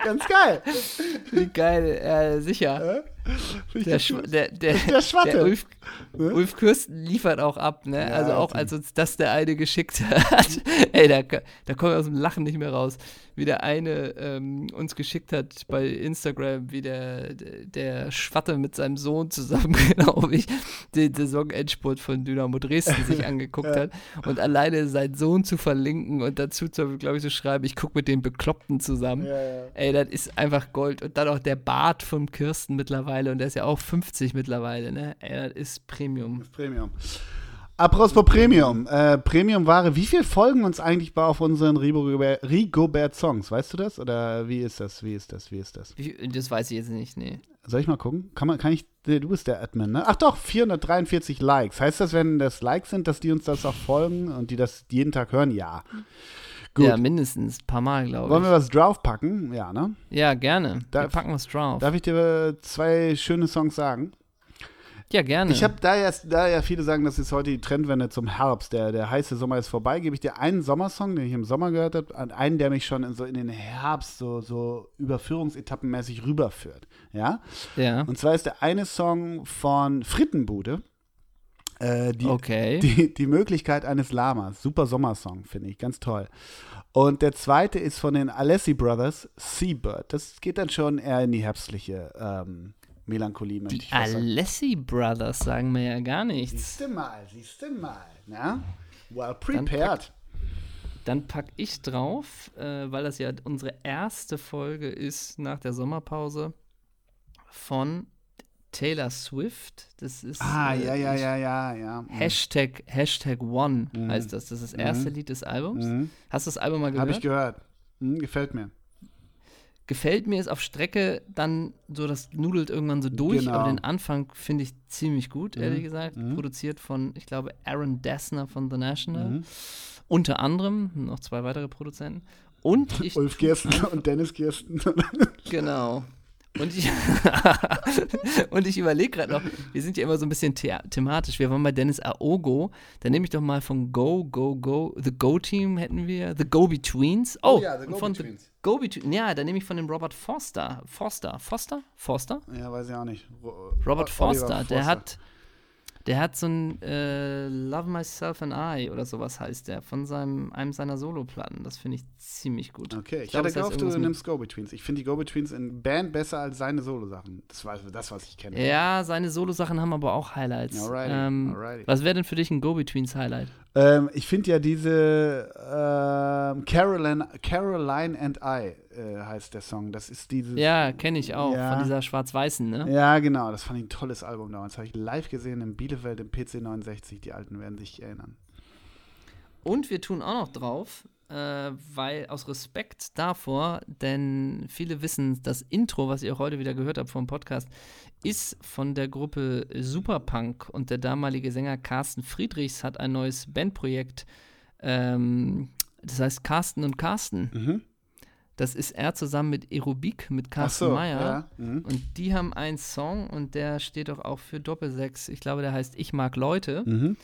Ganz geil. Wie geil, äh, sicher. Ich Der, gut. der, der, Der Schwatte. der Ulf, Ne? Ulf Kürsten liefert auch ab, ne? Ja, also auch als uns das der eine geschickt hat. [laughs] Ey, da, da kommen wir aus dem Lachen nicht mehr raus. Wie der eine ähm, uns geschickt hat bei Instagram, wie der, der Schwatte mit seinem Sohn zusammen, [laughs] glaube ich, den Saisonendspurt von Dynamo Dresden sich [laughs] angeguckt hat. Und alleine seinen Sohn zu verlinken und dazu, glaube ich, so schreiben, ich gucke mit den Bekloppten zusammen. Ja, ja. Ey, das ist einfach Gold. Und dann auch der Bart vom Kirsten mittlerweile. Und der ist ja auch 50 mittlerweile, ne? Das ist Premium. Das Premium. Apropos Premium. Äh, Premium-Ware, wie viele folgen uns eigentlich bei auf unseren Rigobert- Rigobert-Songs? Weißt du das? Oder wie ist das? Wie ist das? Wie ist das? Wie, das weiß ich jetzt nicht, nee. Soll ich mal gucken? Kann man, kann ich, du bist der Admin, ne? Ach doch, 443 Likes. Heißt das, wenn das Likes sind, dass die uns das auch folgen und die das jeden Tag hören? Ja. Gut. Ja, mindestens. Ein paar Mal, glaube Wollen wir ich. was draufpacken? Ja, ne? Ja, gerne. wir Darf- packen was drauf. Darf ich dir äh, zwei schöne Songs sagen? ja, gerne. Ich habe da ja, da ja viele sagen, das ist heute die Trendwende zum Herbst. Der, der heiße Sommer ist vorbei. Gebe ich dir einen Sommersong, den ich im Sommer gehört habe, an einen, der mich schon in, so in den Herbst so, so überführungsetappenmäßig rüberführt. Ja? ja. Und zwar ist der eine Song von Frittenbude. Äh, die, okay. [laughs] die, die Möglichkeit eines Lamas. Super Sommersong, finde ich. Ganz toll. Und der zweite ist von den Alessi Brothers, Seabird. Das geht dann schon eher in die herbstliche ähm, Melancholie, möchte Die ich sagen. Alessi Brothers sagen mir ja gar nichts. Siehst du mal, siehst du mal. Na? Well prepared. Dann pack ich drauf, äh, weil das ja unsere erste Folge ist nach der Sommerpause von Taylor Swift. Das ist Ah, äh, ja, ja, ja, ja, ja. Mhm. Hashtag, Hashtag One Mhm. heißt das. Das ist das erste Mhm. Lied des Albums. Mhm. Hast du das Album mal gehört? Habe ich gehört. Mhm, gefällt mir. Gefällt mir, ist auf Strecke dann so, das nudelt irgendwann so durch, Genau. aber den Anfang finde ich ziemlich gut, ehrlich Mhm. gesagt. Mhm. Produziert von, ich glaube, Aaron Dessner von The National. Mhm. Unter anderem, noch zwei weitere Produzenten. Und [laughs] ich. Ulf Kirsten und Dennis Kirsten. [laughs] Genau. Und ich, [laughs] und ich überlege gerade noch, wir sind ja immer so ein bisschen the thematisch. Wir waren bei Dennis Aogo. Dann nehme ich doch mal von Go, Go, Go, The Go Team hätten wir, The Go Betweens. Oh, ja, The und von Go-Betweens. The Go Betweens. Ja, dann nehme ich von dem Robert Forster. Forster, Foster? Forster? ja, weiß ich auch nicht. Ro- Robert Oliver Forster. Der Forster. hat, der hat so ein äh, Love Myself and I oder sowas heißt der, von seinem, einem seiner Soloplatten. Das finde ich ziemlich gut. Okay, ich, glaub, hatte gehofft, du nimmst Go-Betweens. Ich finde die Go-Betweens in Band besser als seine Solo-Sachen. Das war das, was ich kenne. Ja, seine Solo-Sachen haben aber auch Highlights. Alrighty, ähm, alrighty. Was wäre denn für dich ein Go-Betweens-Highlight? Ähm, ich finde ja diese ähm, Caroline, Caroline and I äh, heißt der Song. Das ist dieses. Ja, kenne ich auch. Ja. Von dieser schwarz-weißen, ne? Ja, genau. Das fand ich ein tolles Album damals. Habe ich live gesehen in Bielefeld im PC 69. Die Alten werden sich erinnern. Und wir tun auch noch drauf, äh, weil aus Respekt davor, denn viele wissen, das Intro, was ihr auch heute wieder gehört habt vom Podcast, ist von der Gruppe Superpunk und der damalige Sänger Carsten Friedrichs hat ein neues Bandprojekt. Ähm, das heißt Carsten und Carsten. Mhm. Das ist er zusammen mit Aerobik, mit Carsten so, Meyer. ja. Mhm. Und die haben einen Song und der steht doch auch für Doppelsechs. Ich glaube, der heißt Ich mag Leute. Mhm.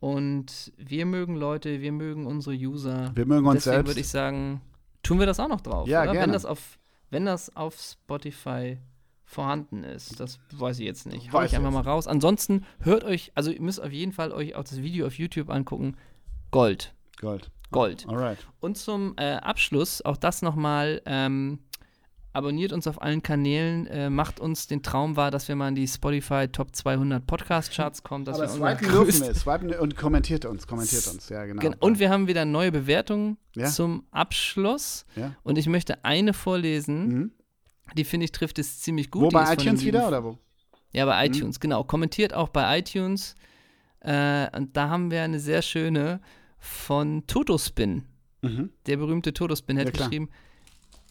Und wir mögen Leute, wir mögen unsere User. Wir mögen uns Deswegen selbst. würde ich sagen, tun wir das auch noch drauf. Ja, oder? Wenn gerne. das auf, wenn das auf Spotify vorhanden ist, das weiß ich jetzt nicht. Hau ich einfach mal raus. Ansonsten hört euch, also ihr müsst auf jeden Fall euch auch das Video auf YouTube angucken. Gold. Gold. Gold. Alright. Und zum äh, Abschluss, auch das nochmal, ähm, abonniert uns auf allen Kanälen, äh, macht uns den Traum wahr, dass wir mal in die Spotify Top 200 Podcast Charts kommen. Dass Aber wir swipen dürfen wir. Swipen und kommentiert uns. Kommentiert uns. Ja, genau. Gen- Und wir haben wieder neue Bewertungen Ja. zum Abschluss. Ja. Und ich möchte eine vorlesen, Mhm. die finde ich trifft es ziemlich gut. Wo bei iTunes wieder oder wo? Ja, bei iTunes, genau. Kommentiert auch bei iTunes. Äh, und da haben wir eine sehr schöne von Totospin. Mhm. Der berühmte Totospin hat Ja, klar.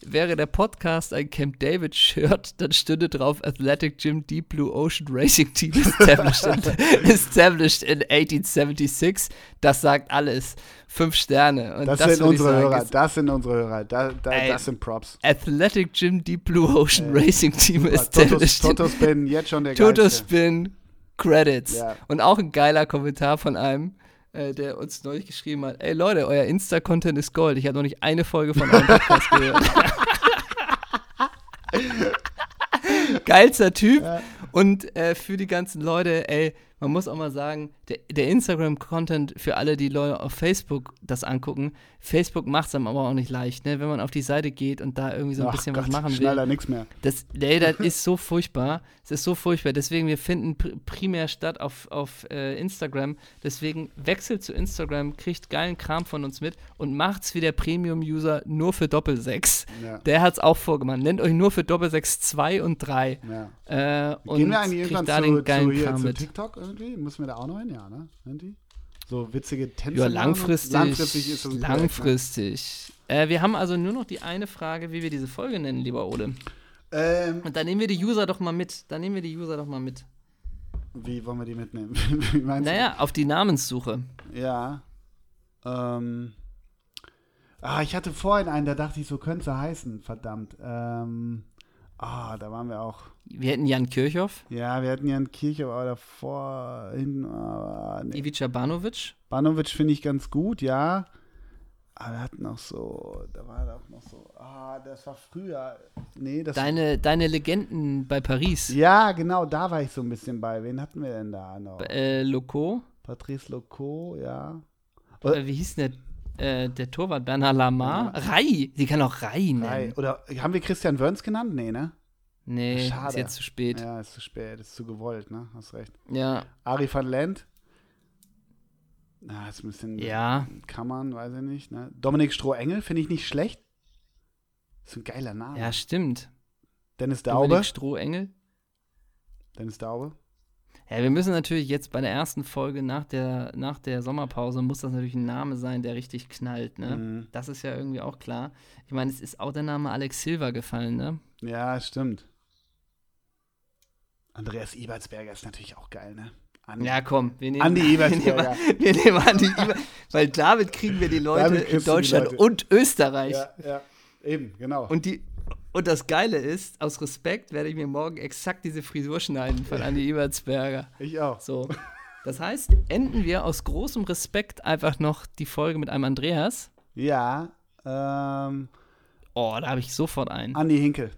Wäre der Podcast ein Camp David Shirt, dann stünde drauf Athletic Gym Deep Blue Ocean Racing Team established in, [laughs] established in 1876. Das sagt alles. Fünf Sterne. Und Das, das sind unsere sagen, Hörer. Das sind unsere Hörer. Da, da, Ey. das sind Props. Athletic Gym Deep Blue Ocean Racing Team Totos, established in Totos bin jetzt schon der. Totospin Credits. Ja. Und auch ein geiler Kommentar von einem, äh, der uns neulich geschrieben hat: Ey Leute, euer Insta-Content ist Gold. Ich habe noch nicht eine Folge von eurem Podcast [laughs] gehört. Geilster Typ. Ja. Und äh, für die ganzen Leute, ey, man muss auch mal sagen, der, der Instagram-Content für alle, die Leute auf Facebook das angucken, Facebook macht es einem aber auch nicht leicht, ne? Wenn man auf die Seite geht und da irgendwie so ein Ach bisschen Gott, was machen will. schneller nichts mehr. Das, nee, das [laughs] ist so furchtbar. Es ist so furchtbar. Deswegen, wir finden pr primär statt auf, auf äh, Instagram. Deswegen wechselt zu Instagram, kriegt geilen Kram von uns mit und macht's wie der Premium-User nur für Doppelsechs. Ja. Der hat's auch vorgemacht. Nennt euch nur für Doppelsechs 2 und 3. Ja. Äh, und Gehen wir eigentlich irgendwann da zu, den geilen zu, hier, Kram zu mit. Irgendwie? Müssen wir da auch noch hin? Ja, ne? Irgendwie? So witzige Tänze. Ja, langfristig. Langfristig ist das Projekt, ne? langfristig. Äh, wir haben also nur noch die eine Frage, wie wir diese Folge nennen, lieber Ole. Ähm, Und da nehmen wir die User doch mal mit. Da nehmen wir die User doch mal mit. wie wollen wir die mitnehmen? [laughs] Naja, auf die Namenssuche. du? Ja. Ähm. Ah, ich hatte vorhin einen, da dachte ich, so könnte sie heißen, verdammt. Ähm. Ah, da waren wir auch. Wir hätten Jan Kirchhoff, Ja, wir hatten ja einen Kirche, aber davor hin. Aber nee. Ivica Banovic. Banovic finde ich ganz gut, ja. Aber wir hatten noch so, da war auch noch so, ah, das war früher. Nee, das Deine, deine Legenden bei Paris. Ja, genau, da war ich so ein bisschen bei. Wen hatten wir denn da noch? Äh, Loco. Patrice Loco, ja. Äh, wie hieß denn der, äh, der Torwart? Bernhard Lamar? Rai. Die kann auch Rai nennen. Drei. Oder haben wir Christian Wörns genannt? Nee, ne? Nee, Schade. ist jetzt zu spät. Ja. Ja, ist zu spät, ist zu gewollt, ne? Hast recht. Ari van Lent. Na, ist ein bisschen. Ja. Kann man, weiß ich nicht, ne? Dominik Strohengel finde ich nicht schlecht. Ist ein geiler Name. Ja, stimmt. Dennis Daube. Dominik Strohengel. Dennis Daube. Ja, wir müssen natürlich jetzt bei der ersten Folge nach der, nach der Sommerpause, muss das natürlich ein Name sein, der richtig knallt, ne? Mhm. Das ist ja irgendwie auch klar. Ich meine, es ist auch der Name Alex Silva gefallen, ne? Ja, stimmt. Andreas Ebertsberger ist natürlich auch geil, ne? Andi. Ja, komm, wir nehmen, Andi [laughs] wir nehmen, wir nehmen Andi Eber, weil damit kriegen wir die Leute in Deutschland Leute. und Österreich. Ja, ja. Eben, genau. Und, die, und das Geile ist, aus Respekt werde ich mir morgen exakt diese Frisur schneiden von Andi [laughs] Ebertsberger. ich auch. So. [laughs] Das heißt, enden wir aus großem Respekt einfach noch die Folge mit einem Andreas. Ja, ähm, Oh, da habe ich sofort einen. Andi Hinkel.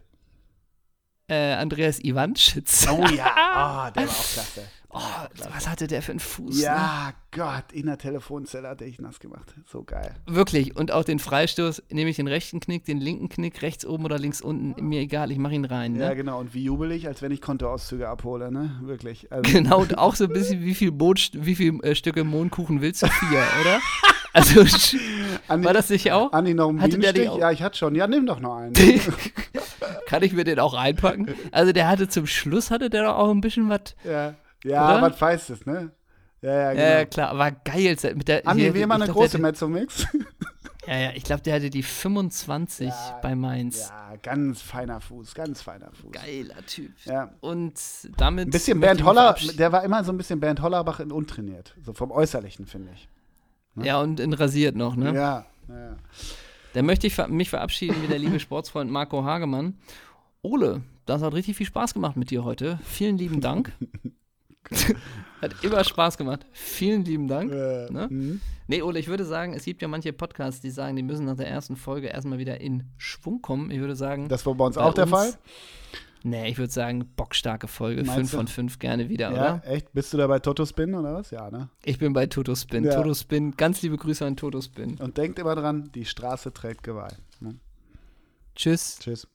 Äh, Andreas Iwanschitz. Oh ja, oh, [laughs] der war auch klasse. Oh, was hatte der für einen Fuß? Ne? Ja, Gott, in der Telefonzelle hatte ich nass gemacht. So geil. Wirklich. Und auch den Freistoß, nehme ich den rechten Knick, den linken Knick, rechts oben oder links unten, mir egal, ich mache ihn rein. Ne? Ja, genau. Und wie jubel ich, als wenn ich Kontoauszüge abhole, ne? Wirklich. Also, [laughs] Genau, und auch so ein bisschen, wie viel, Mond, wie viel äh, Stücke Mondkuchen willst du? Vier, oder? [laughs] Also, Andi, war das nicht auch? Andi, noch einen Hatte der auch? Ja, ich hatte schon. Ja, nimm doch noch einen. [laughs] Kann ich mir den auch reinpacken? Also, der hatte zum Schluss, hatte der doch auch ein bisschen was. ja, ja Oder? was weißt es, ne? Ja, ja, genau. Ja, klar, aber geil. Mit der, Andi, hier, wie immer eine glaub, große Mezzo-Mix. [laughs] Ja, ja, ich glaube, der hatte die 25 Ja, bei Mainz. Ja, ganz feiner Fuß, ganz feiner Fuß. Geiler Typ. Ja. Und damit. Ein bisschen Bernd Holler, der war immer so ein bisschen Bernd Hollerbach in untrainiert. So vom Äußerlichen, finde ich. Ja, und in rasiert noch, ne? Ja, ja. Dann möchte ich mich verabschieden mit der liebe Sportsfreund Marco Hagemann. Ole, das hat richtig viel Spaß gemacht mit dir heute. Vielen lieben Dank. [laughs] [laughs] hat immer Spaß gemacht. Vielen lieben Dank. Äh, Ne? mhm. Nee, Ole, ich würde sagen, es gibt ja manche Podcasts, die sagen, die müssen nach der ersten Folge erstmal wieder in Schwung kommen. Ich würde sagen, Das war bei uns Bei auch der uns Fall. nee, ich würde sagen, bockstarke Folge. Meinst Fünf du? von fünf gerne wieder, Ja, oder? echt? Bist du da bei Toto Spin oder was? Ja, ne? Ich bin bei Toto Spin. Ja. Toto Spin, ganz liebe Grüße an Toto Spin. Und denkt immer dran, die Straße trägt Gewalt. Ne? Tschüss. Tschüss.